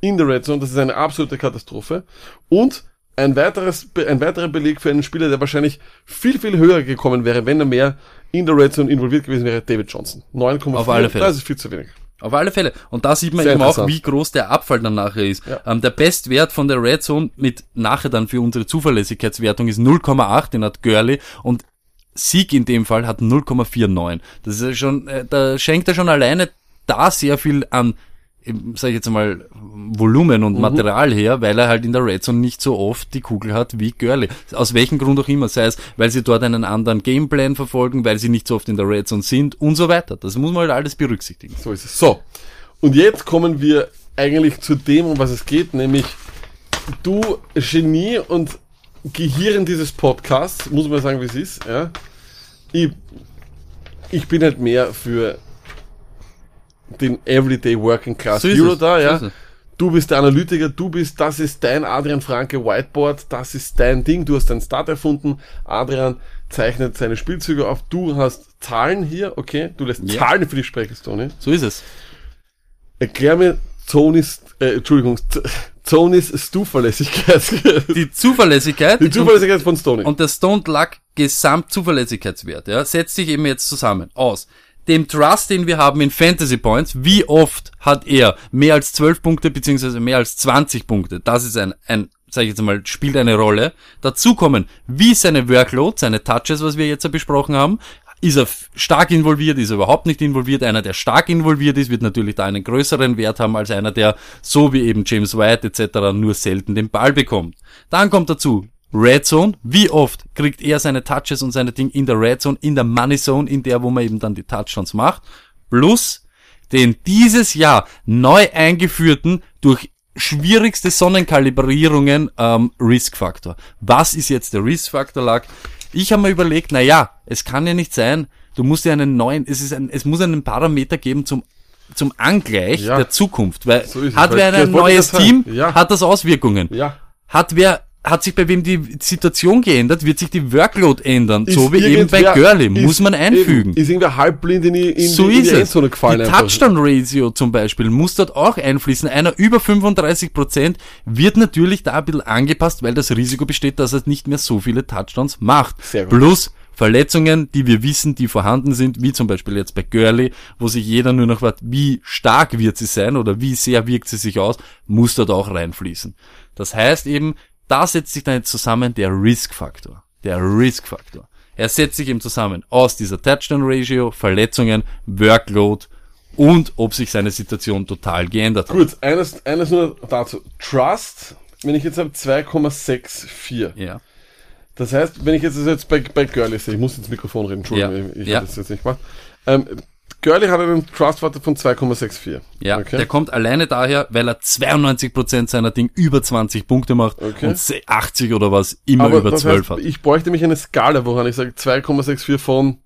in der Red Zone. Das ist eine absolute Katastrophe. Und ein weiteres, ein weiterer Beleg für einen Spieler, der wahrscheinlich viel, viel höher gekommen wäre, wenn er mehr in der Red Zone involviert gewesen wäre, David Johnson. 9,4. Auf alle Fälle. Das ist viel zu wenig. Auf alle Fälle. Und da sieht man Sehr eben auch, wie groß der Abfall dann nachher ist. Ja. Ähm, der Bestwert von der Red Zone mit nachher dann für unsere Zuverlässigkeitswertung ist 0,8, den hat Gurley und Sieg in dem Fall hat 0,49. Das ist schon, äh, da schenkt er schon alleine da sehr viel an, sage ich jetzt mal, Volumen Mhm. und Material her, weil er halt in der Red Zone nicht so oft die Kugel hat wie Gurley. Aus welchem Grund auch immer, sei es, weil sie dort einen anderen Gameplan verfolgen, weil sie nicht so oft in der Red Zone sind und so weiter. Das muss man halt alles berücksichtigen. So ist es. So. Und jetzt kommen wir eigentlich zu dem, um was es geht, nämlich du Genie und Gehirn dieses Podcasts, muss man sagen, wie es ist, ja. Ich, ich bin halt mehr für den Everyday Working Class So Hero da, So ja. es. Du bist der Analytiker, du bist, das ist dein Adrian Franke Whiteboard, das ist dein Ding, du hast deinen Start erfunden. Adrian zeichnet seine Spielzüge auf, du hast Zahlen hier, okay, du lässt Ja. Zahlen für dich sprechen, Tony. So ist es. Erklär mir Tonys, äh, Entschuldigung, Tonys Zuverlässigkeit. Die Zuverlässigkeit Die Zuverlässigkeit von Stoney. und der Stone Luck Gesamtzuverlässigkeitswert, ja, setzt sich eben jetzt zusammen aus dem Trust, den wir haben in Fantasy Points, wie oft hat er mehr als 12 Punkte beziehungsweise mehr als 20 Punkte? Das ist ein, ein sag ich jetzt mal, spielt eine Rolle. Dazu kommen, wie seine Workload, seine Touches, was wir jetzt besprochen haben. Ist er stark involviert, ist er überhaupt nicht involviert? Einer, der stark involviert ist, wird natürlich da einen größeren Wert haben als einer, der, so wie eben James White etc., nur selten den Ball bekommt. Dann kommt dazu, Red Zone, wie oft kriegt er seine Touches und seine Dinge in der Red Zone, in der Money Zone, in der, wo man eben dann die Touchdowns macht, plus den dieses Jahr neu eingeführten, durch schwierigste Sonnenkalibrierungen ähm, Risk-Faktor. Was ist jetzt der Risk-Faktor, Lag? Ich habe mir überlegt, na ja, es kann ja nicht sein, Du musst dir einen neuen, es ist ein, es muss einen Parameter geben zum zum Angleich Ja. der Zukunft, weil So hat weil wer ein neues gerade Team. Ja. hat das Auswirkungen. Ja. Hat wer hat sich bei wem die Situation geändert, wird sich die Workload ändern, so Ist wie eben bei Gurley, muss man einfügen. Eben, ist irgendwer halbblind in die, in so die, in ist die es. Endzone gefallen. die. Touchdown-Ratio zum Beispiel muss dort auch einfließen. Einer über 35% wird natürlich da ein bisschen angepasst, weil das Risiko besteht, dass er nicht mehr so viele Touchdowns macht. Sehr gut. Plus Verletzungen, die wir wissen, die vorhanden sind, wie zum Beispiel jetzt bei Gurley, wo sich jeder nur noch fragt, wie stark wird sie sein oder wie sehr wirkt sie sich aus, muss dort auch reinfließen. Das heißt eben, da setzt sich dann jetzt zusammen der Risk-Faktor. Der Risk-Faktor. Er setzt sich eben zusammen aus dieser Touchdown-Ratio, Verletzungen, Workload und ob sich seine Situation total geändert hat. Gut, eines, eines nur dazu. Trust, wenn ich jetzt habe 2,64. Ja. Das heißt, wenn ich jetzt das jetzt bei, bei Gurley sehe, ich muss ins Mikrofon reden, Entschuldigung, Ja. ich, ich Ja. habe das jetzt nicht gemacht. Ähm, Gurley hat einen Trust-Wert von 2,64. Ja, okay. der kommt alleine daher, weil er 92% seiner Ding über 20 Punkte macht Okay. und 80 oder was immer Aber über das 12 heißt, hat. ich bräuchte mich eine Skala, woran ich sage 2,64 von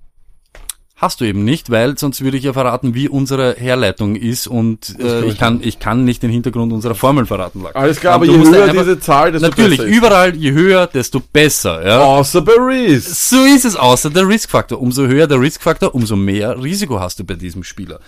Hast du eben nicht, weil sonst würde ich ja verraten, wie unsere Herleitung ist und äh, ich kann ich kann nicht den Hintergrund unserer Formeln verraten. Lack. Alles klar, aber je höher einfach- diese Zahl, desto Natürlich, besser ist. überall je höher, desto besser. Ja. Außer bei Reese. So ist es, außer der Riskfaktor. Umso höher der Riskfaktor, umso mehr Risiko hast du bei diesem Spieler.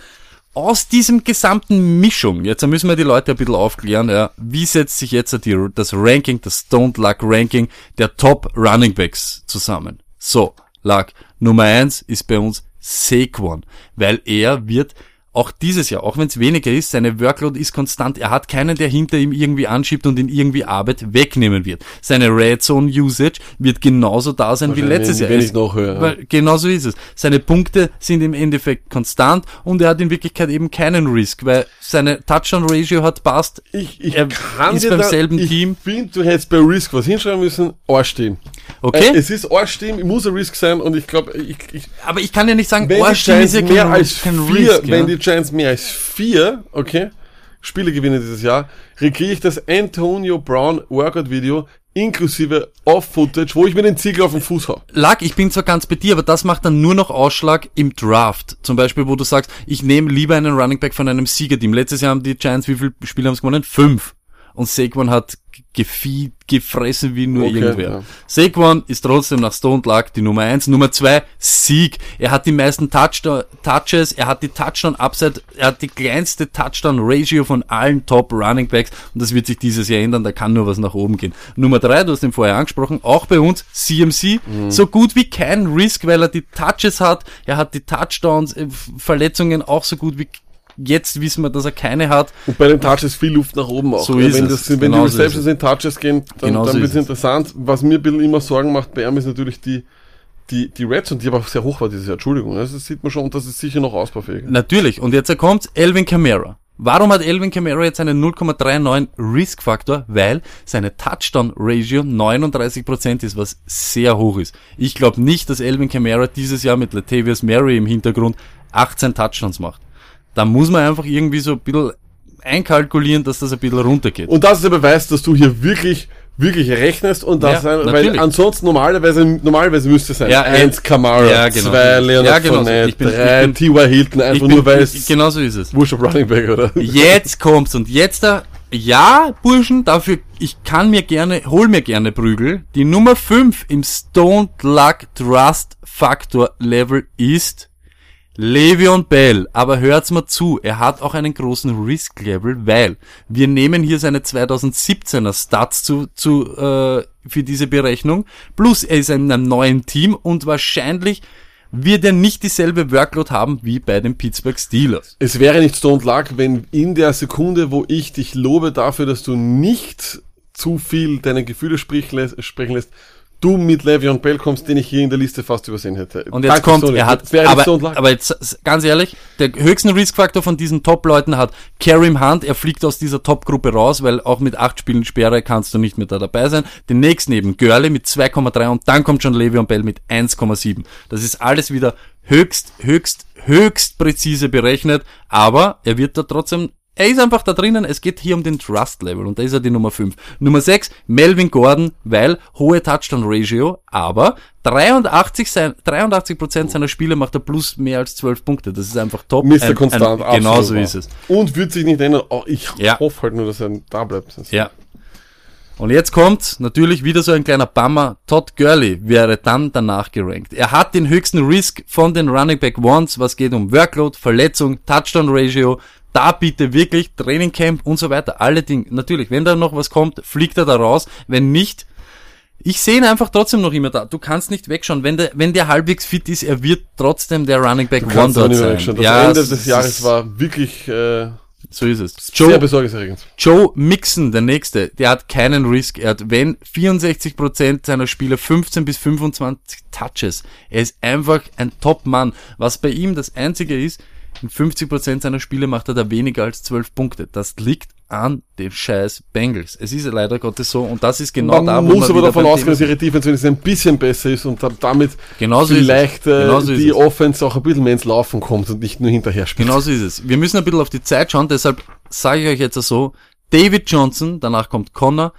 Aus diesem gesamten Mischung, jetzt müssen wir die Leute ein bisschen aufklären, ja, wie setzt sich jetzt das Ranking, das Don't Luck Ranking der Top Running Backs zusammen? So, Luck, Nummer eins ist bei uns Saquon, weil er wird auch dieses Jahr, auch wenn es weniger ist, seine Workload ist konstant. Er hat keinen, der hinter ihm irgendwie anschiebt und ihn irgendwie Arbeit wegnehmen wird. Seine Red Zone Usage wird genauso da sein wie letztes Jahr. wenn Es- nicht noch höher. Weil, genau so ist es. Seine Punkte sind im Endeffekt konstant und er hat in Wirklichkeit eben keinen Risk, weil seine Touchdown-Ratio hat passt. Ich, ich Er kann ist dir beim da, selben ich Team. finde, du hättest bei Risk was hinschreiben müssen, Arschteam. Okay? Äh, es ist Arschteam, ich muss ein Risk sein und ich glaube, ich, ich, Aber ich kann ja nicht sagen, wenn die Stimmt, ist Giants ja mehr kein, als kein vier, Risk. wenn ja. die Giants mehr als vier, okay, Spiele gewinnen dieses Jahr, kriege ich das Antonio Brown Workout Video inklusive Off-Footage, wo ich mir den Ziegel auf den Fuß hau. Lack, ich bin zwar ganz bei dir, aber das macht dann nur noch Ausschlag im Draft. Zum Beispiel, wo du sagst, ich nehme lieber einen Running Back von einem Siegerteam. Letztes Jahr haben die Giants, wie viele Spiele haben sie gewonnen? Fünf. Und Saquon hat gefied, gefressen wie nur Okay, irgendwer. ja. Saquon ist trotzdem nach Stone Luck die Nummer eins. Nummer zwei, Sieg. Er hat die meisten Touchdown, Touches, er hat die Touchdown Upside, er hat die kleinste Touchdown Ratio von allen Top Running Backs und das wird sich dieses Jahr ändern, da kann nur was nach oben gehen. Nummer drei, du hast ihn vorher angesprochen, auch bei uns, CMC, Mhm. so gut wie kein Risk, weil er die Touches hat, er hat die Touchdowns, äh, Verletzungen auch so gut wie Jetzt wissen wir, dass er keine hat. Und bei den Touches viel Luft nach oben auch. So Ja, ist wenn es. das, wenn Genau die so Receptions ist in Touches gehen, dann, Genau dann so wird ist es es. interessant. Was mir ein bisschen immer Sorgen macht bei ihm ist natürlich die, die, die Reds und die aber auch sehr hoch war dieses Jahr. Entschuldigung. Also Das sieht man schon und das ist sicher noch ausbaufähig. Natürlich. Und jetzt kommt Elvin Kamara. Warum hat Elvin Kamara jetzt einen 0,39 Risk-Faktor? Weil seine Touchdown-Ratio 39% ist, was sehr hoch ist. Ich glaube nicht, dass Elvin Kamara dieses Jahr mit Latavius Murray im Hintergrund 18 Touchdowns macht. Da muss man einfach irgendwie so ein bisschen einkalkulieren, dass das ein bisschen runtergeht. Und das ist der Beweis, dass du hier wirklich, wirklich rechnest und das, Ja, sein, weil ansonsten normalerweise, normalerweise müsste es sein. Ja, äh, eins Kamara, ja, genau. zwei Leonard Ja, genau. Fournette, Ich bin- ich drei bin- T.Y. Hilton, einfach bin, nur weil es genau so ist es. Wurscht auf Running Back, oder? Jetzt kommt's und jetzt da, ja, Burschen, dafür, ich kann mir gerne, hol mir gerne Prügel. Die Nummer 5 im Stone Luck Trust Factor Level ist Le'Veon Bell. Aber hört's mal zu, er hat auch einen großen Risk Level, weil wir nehmen hier seine 2017er Stats zu, zu, äh, für diese Berechnung. Plus er ist in einem neuen Team und wahrscheinlich wird er nicht dieselbe Workload haben wie bei den Pittsburgh Steelers. Es wäre nicht Stone Luck, wenn in der Sekunde, wo ich dich lobe dafür, dass du nicht zu viel deine Gefühle sprechen lässt, du mit Le'Veon Bell kommst, den ich hier in der Liste fast übersehen hätte. Und jetzt Danke, kommt, Sony. er hat, aber, aber jetzt ganz ehrlich, der höchsten Riskfaktor von diesen Top-Leuten hat Karim Hunt, er fliegt aus dieser Top-Gruppe raus, weil auch mit acht Spielen Sperre kannst du nicht mehr da dabei sein. Den nächsten eben Görle mit 2,3 und dann kommt schon Le'Veon Bell mit 1,7. Das ist alles wieder höchst, höchst, höchst präzise berechnet, aber er wird da trotzdem Er ist einfach da drinnen, es geht hier um den Trust Level und da ist er die Nummer 5. Nummer 6, Melvin Gordon, weil hohe Touchdown Ratio, aber 83, sein, 83% seiner Spiele macht er plus mehr als 12 Punkte. Das ist einfach top. Mr. Ein- Konstant, ein, Genau so ist es. Und wird sich nicht ändern. Oh, ich Ja. hoffe halt nur, dass er da bleibt. Das- Ja. Und jetzt kommt natürlich wieder so ein kleiner Bummer. Todd Gurley wäre dann danach gerankt. Er hat den höchsten Risk von den Running Back Ones, was geht um Workload, Verletzung, Touchdown Ratio. Da bitte wirklich Training Camp und so weiter. Alle Dinge. Natürlich, wenn da noch was kommt, fliegt er da raus. Wenn nicht, ich sehe ihn einfach trotzdem noch immer da. Du kannst nicht wegschauen. Wenn der, wenn der halbwegs fit ist, er wird trotzdem der Running Back One dort sein. wegschauen. Das Ja, Ende es- des es Jahres war wirklich äh, So ist es. sehr besorgniserregend. Joe Mixon, der nächste, der hat keinen Risk. Er hat, wenn 64% seiner Spieler 15 bis 25 Touches. Er ist einfach ein Top-Mann. Was bei ihm das einzige ist, in 50% seiner Spiele macht er da weniger als 12 Punkte. Das liegt an den scheiß Bengals. Es ist leider Gottes so und das ist genau man da, wo muss man aber wieder davon ausgehen, dass ihre Defense wenigstens ein bisschen besser ist und damit Genauso vielleicht äh, Genauso die. Offense auch ein bisschen mehr ins Laufen kommt und nicht nur hinterher spielt. Genau so ist es. Wir müssen ein bisschen auf die Zeit schauen, deshalb sage ich euch jetzt so, David Johnson, danach kommt Connor,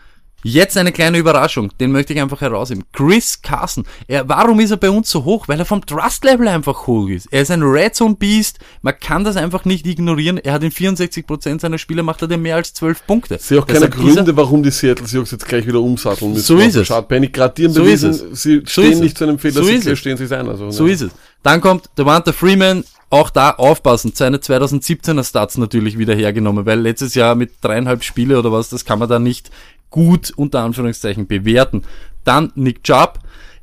jetzt eine kleine Überraschung, den möchte ich einfach herausheben. Chris Carson, er, warum ist er bei uns so hoch? Weil er vom Trust-Level einfach hoch ist. Er ist ein Red Zone Beast, man kann das einfach nicht ignorieren. Er hat in 64% seiner Spiele macht er dir mehr als 12 Punkte. Ich sehe auch keine Gründe, warum die Seattle Seahawks jetzt gleich wieder umsatteln müssen. So ist es. Schaut, Benny gerade dir So ist es. sie So stehen ist nicht zu einem Fehler, So sie stehen sich ein. Also, So ne? ist es. Dann kommt Devonta Freeman, auch da aufpassen, seine 2017er Stats natürlich wieder hergenommen, weil letztes Jahr mit dreieinhalb Spiele oder was, das kann man da nicht gut unter Anführungszeichen bewerten. Dann Nick Chubb,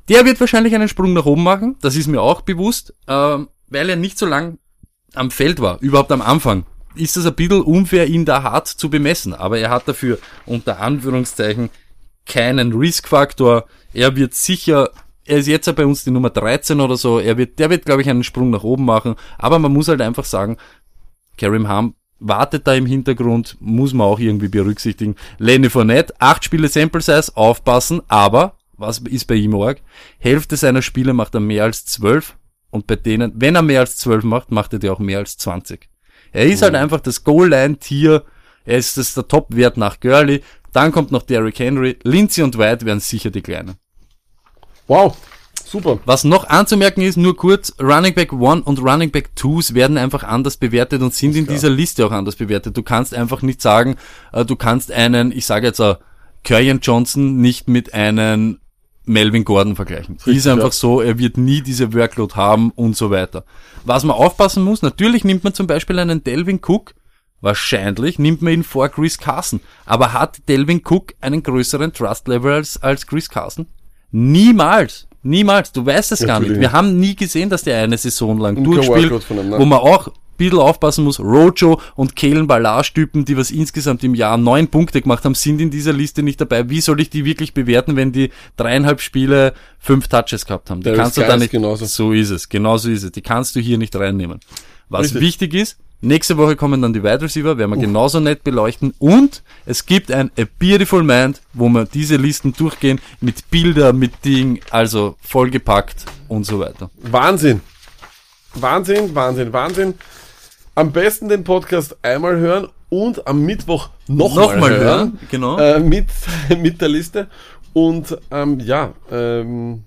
der wird wahrscheinlich einen Sprung nach oben machen, das ist mir auch bewusst, ähm, weil er nicht so lang am Feld war, überhaupt am Anfang. Ist es ein bisschen unfair, ihn da hart zu bemessen, aber er hat dafür unter Anführungszeichen keinen Risk-Faktor. Er wird sicher, er ist jetzt ja bei uns die Nummer 13 oder so, er wird, der wird, glaube ich, einen Sprung nach oben machen, aber man muss halt einfach sagen, Karim Ham wartet da im Hintergrund, muss man auch irgendwie berücksichtigen. Lenny Fournette, acht Spiele Sample Size, aufpassen, aber, was ist bei ihm arg? Hälfte seiner Spiele macht er mehr als zwölf und bei denen, wenn er mehr als zwölf macht, macht er die auch mehr als 20. Er ist halt einfach das Goal-Line-Tier, er ist das der Top-Wert nach Gurley, dann kommt noch Derrick Henry, Lindsay und White werden sicher die Kleinen. Wow, super. Was noch anzumerken ist, nur kurz, Running Back 1 und Running Back 2s werden einfach anders bewertet und sind in dieser Liste auch anders bewertet. Du kannst einfach nicht sagen, äh, du kannst einen, ich sage jetzt, äh, Kerryon Johnson nicht mit einem Melvin Gordon vergleichen. ist einfach ja. so, er wird nie diese Workload haben und so weiter. Was man aufpassen muss, natürlich nimmt man zum Beispiel einen Delvin Cook, wahrscheinlich nimmt man ihn vor Chris Carson. Aber hat Delvin Cook einen größeren Trust Level als, als Chris Carson? Niemals. Niemals. Du weißt es gar nicht. Wir haben nie gesehen, dass der eine Saison lang Und durchspielt, ihm, ne? wo man auch ein bisschen aufpassen muss. Rojo und Kalen Ballage-Typen, die was insgesamt im Jahr neun Punkte gemacht haben, sind in dieser Liste nicht dabei. Wie soll ich die wirklich bewerten, wenn die dreieinhalb Spiele fünf Touches gehabt haben? Die Darius kannst du da nicht, genauso. so ist es, genauso ist es. Die kannst du hier nicht reinnehmen. Was Richtig. wichtig ist, nächste Woche kommen dann die Wide Receiver, werden wir genauso nett beleuchten und es gibt ein A Beautiful Mind, wo wir diese Listen durchgehen mit Bilder, mit Ding, also vollgepackt und so weiter. Wahnsinn. Wahnsinn, Wahnsinn, Wahnsinn. Am besten den Podcast einmal hören und am Mittwoch nochmal Nochmal hören. hören, genau. Äh, mit, mit der Liste. Und ähm, ja, ähm,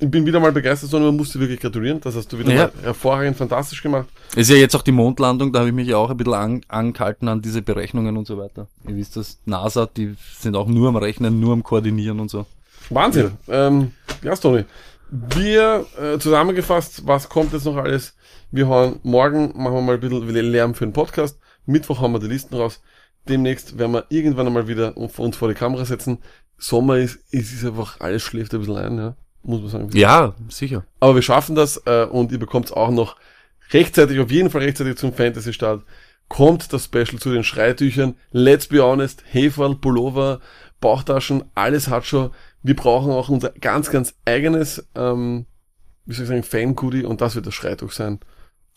ich bin wieder mal begeistert, sondern man musste wirklich gratulieren. Das hast du wieder Ja. mal hervorragend, fantastisch gemacht. Es ist ja jetzt auch die Mondlandung, da habe ich mich ja auch ein bisschen an, angehalten an diese Berechnungen und so weiter. Ihr wisst das, NASA, die sind auch nur am Rechnen, nur am Koordinieren und so. Wahnsinn. Ähm, ja, Tony. Wir äh, zusammengefasst, was kommt jetzt noch alles? Wir hauen morgen, machen wir mal ein bisschen Lärm für den Podcast. Mittwoch haben wir die Listen raus. Demnächst werden wir irgendwann einmal wieder uns vor die Kamera setzen. Sommer ist, es ist einfach, alles schläft ein bisschen ein, ja. Muss man sagen. Ja, sicher. Aber wir schaffen das äh, und ihr bekommt auch noch rechtzeitig, auf jeden Fall rechtzeitig zum Fantasy-Start. Kommt das Special zu den Schreitüchern. Let's be honest, Heferl, Pullover, Bauchtaschen, alles hat schon. Wir brauchen auch unser ganz, ganz eigenes, ähm, wie soll ich sagen, Fan-Goodie und das wird das Schreituch sein.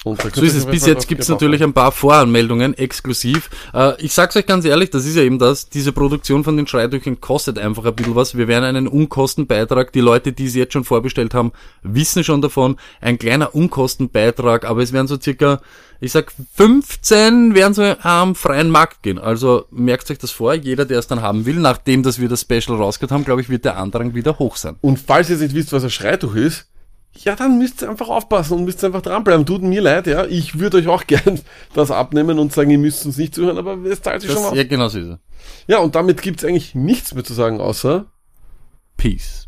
Und da So ist es. Bis jetzt gibt es natürlich ein paar Voranmeldungen exklusiv. Äh, ich sag's euch ganz ehrlich, das ist ja eben das, diese Produktion von den Schreidüchern kostet einfach ein bisschen was. Wir werden einen Unkostenbeitrag, die Leute, die es jetzt schon vorbestellt haben, wissen schon davon, ein kleiner Unkostenbeitrag, aber es werden so circa, ich sag 15 werden so am freien Markt gehen. Also merkt euch das vor, jeder, der es dann haben will, nachdem dass wir das Special rausgehört haben, glaube ich, wird der Andrang wieder hoch sein. Und falls ihr jetzt nicht wisst, was ein Schreituch ist, ja, dann müsst ihr einfach aufpassen und müsst einfach dranbleiben. Tut mir leid, ja. Ich würde euch auch gern das abnehmen und sagen, ihr müsst uns nicht zuhören, aber es zahlt sich schon Das, aus. ja, genau so ist es. Ja, und damit gibt's eigentlich nichts mehr zu sagen, außer Peace.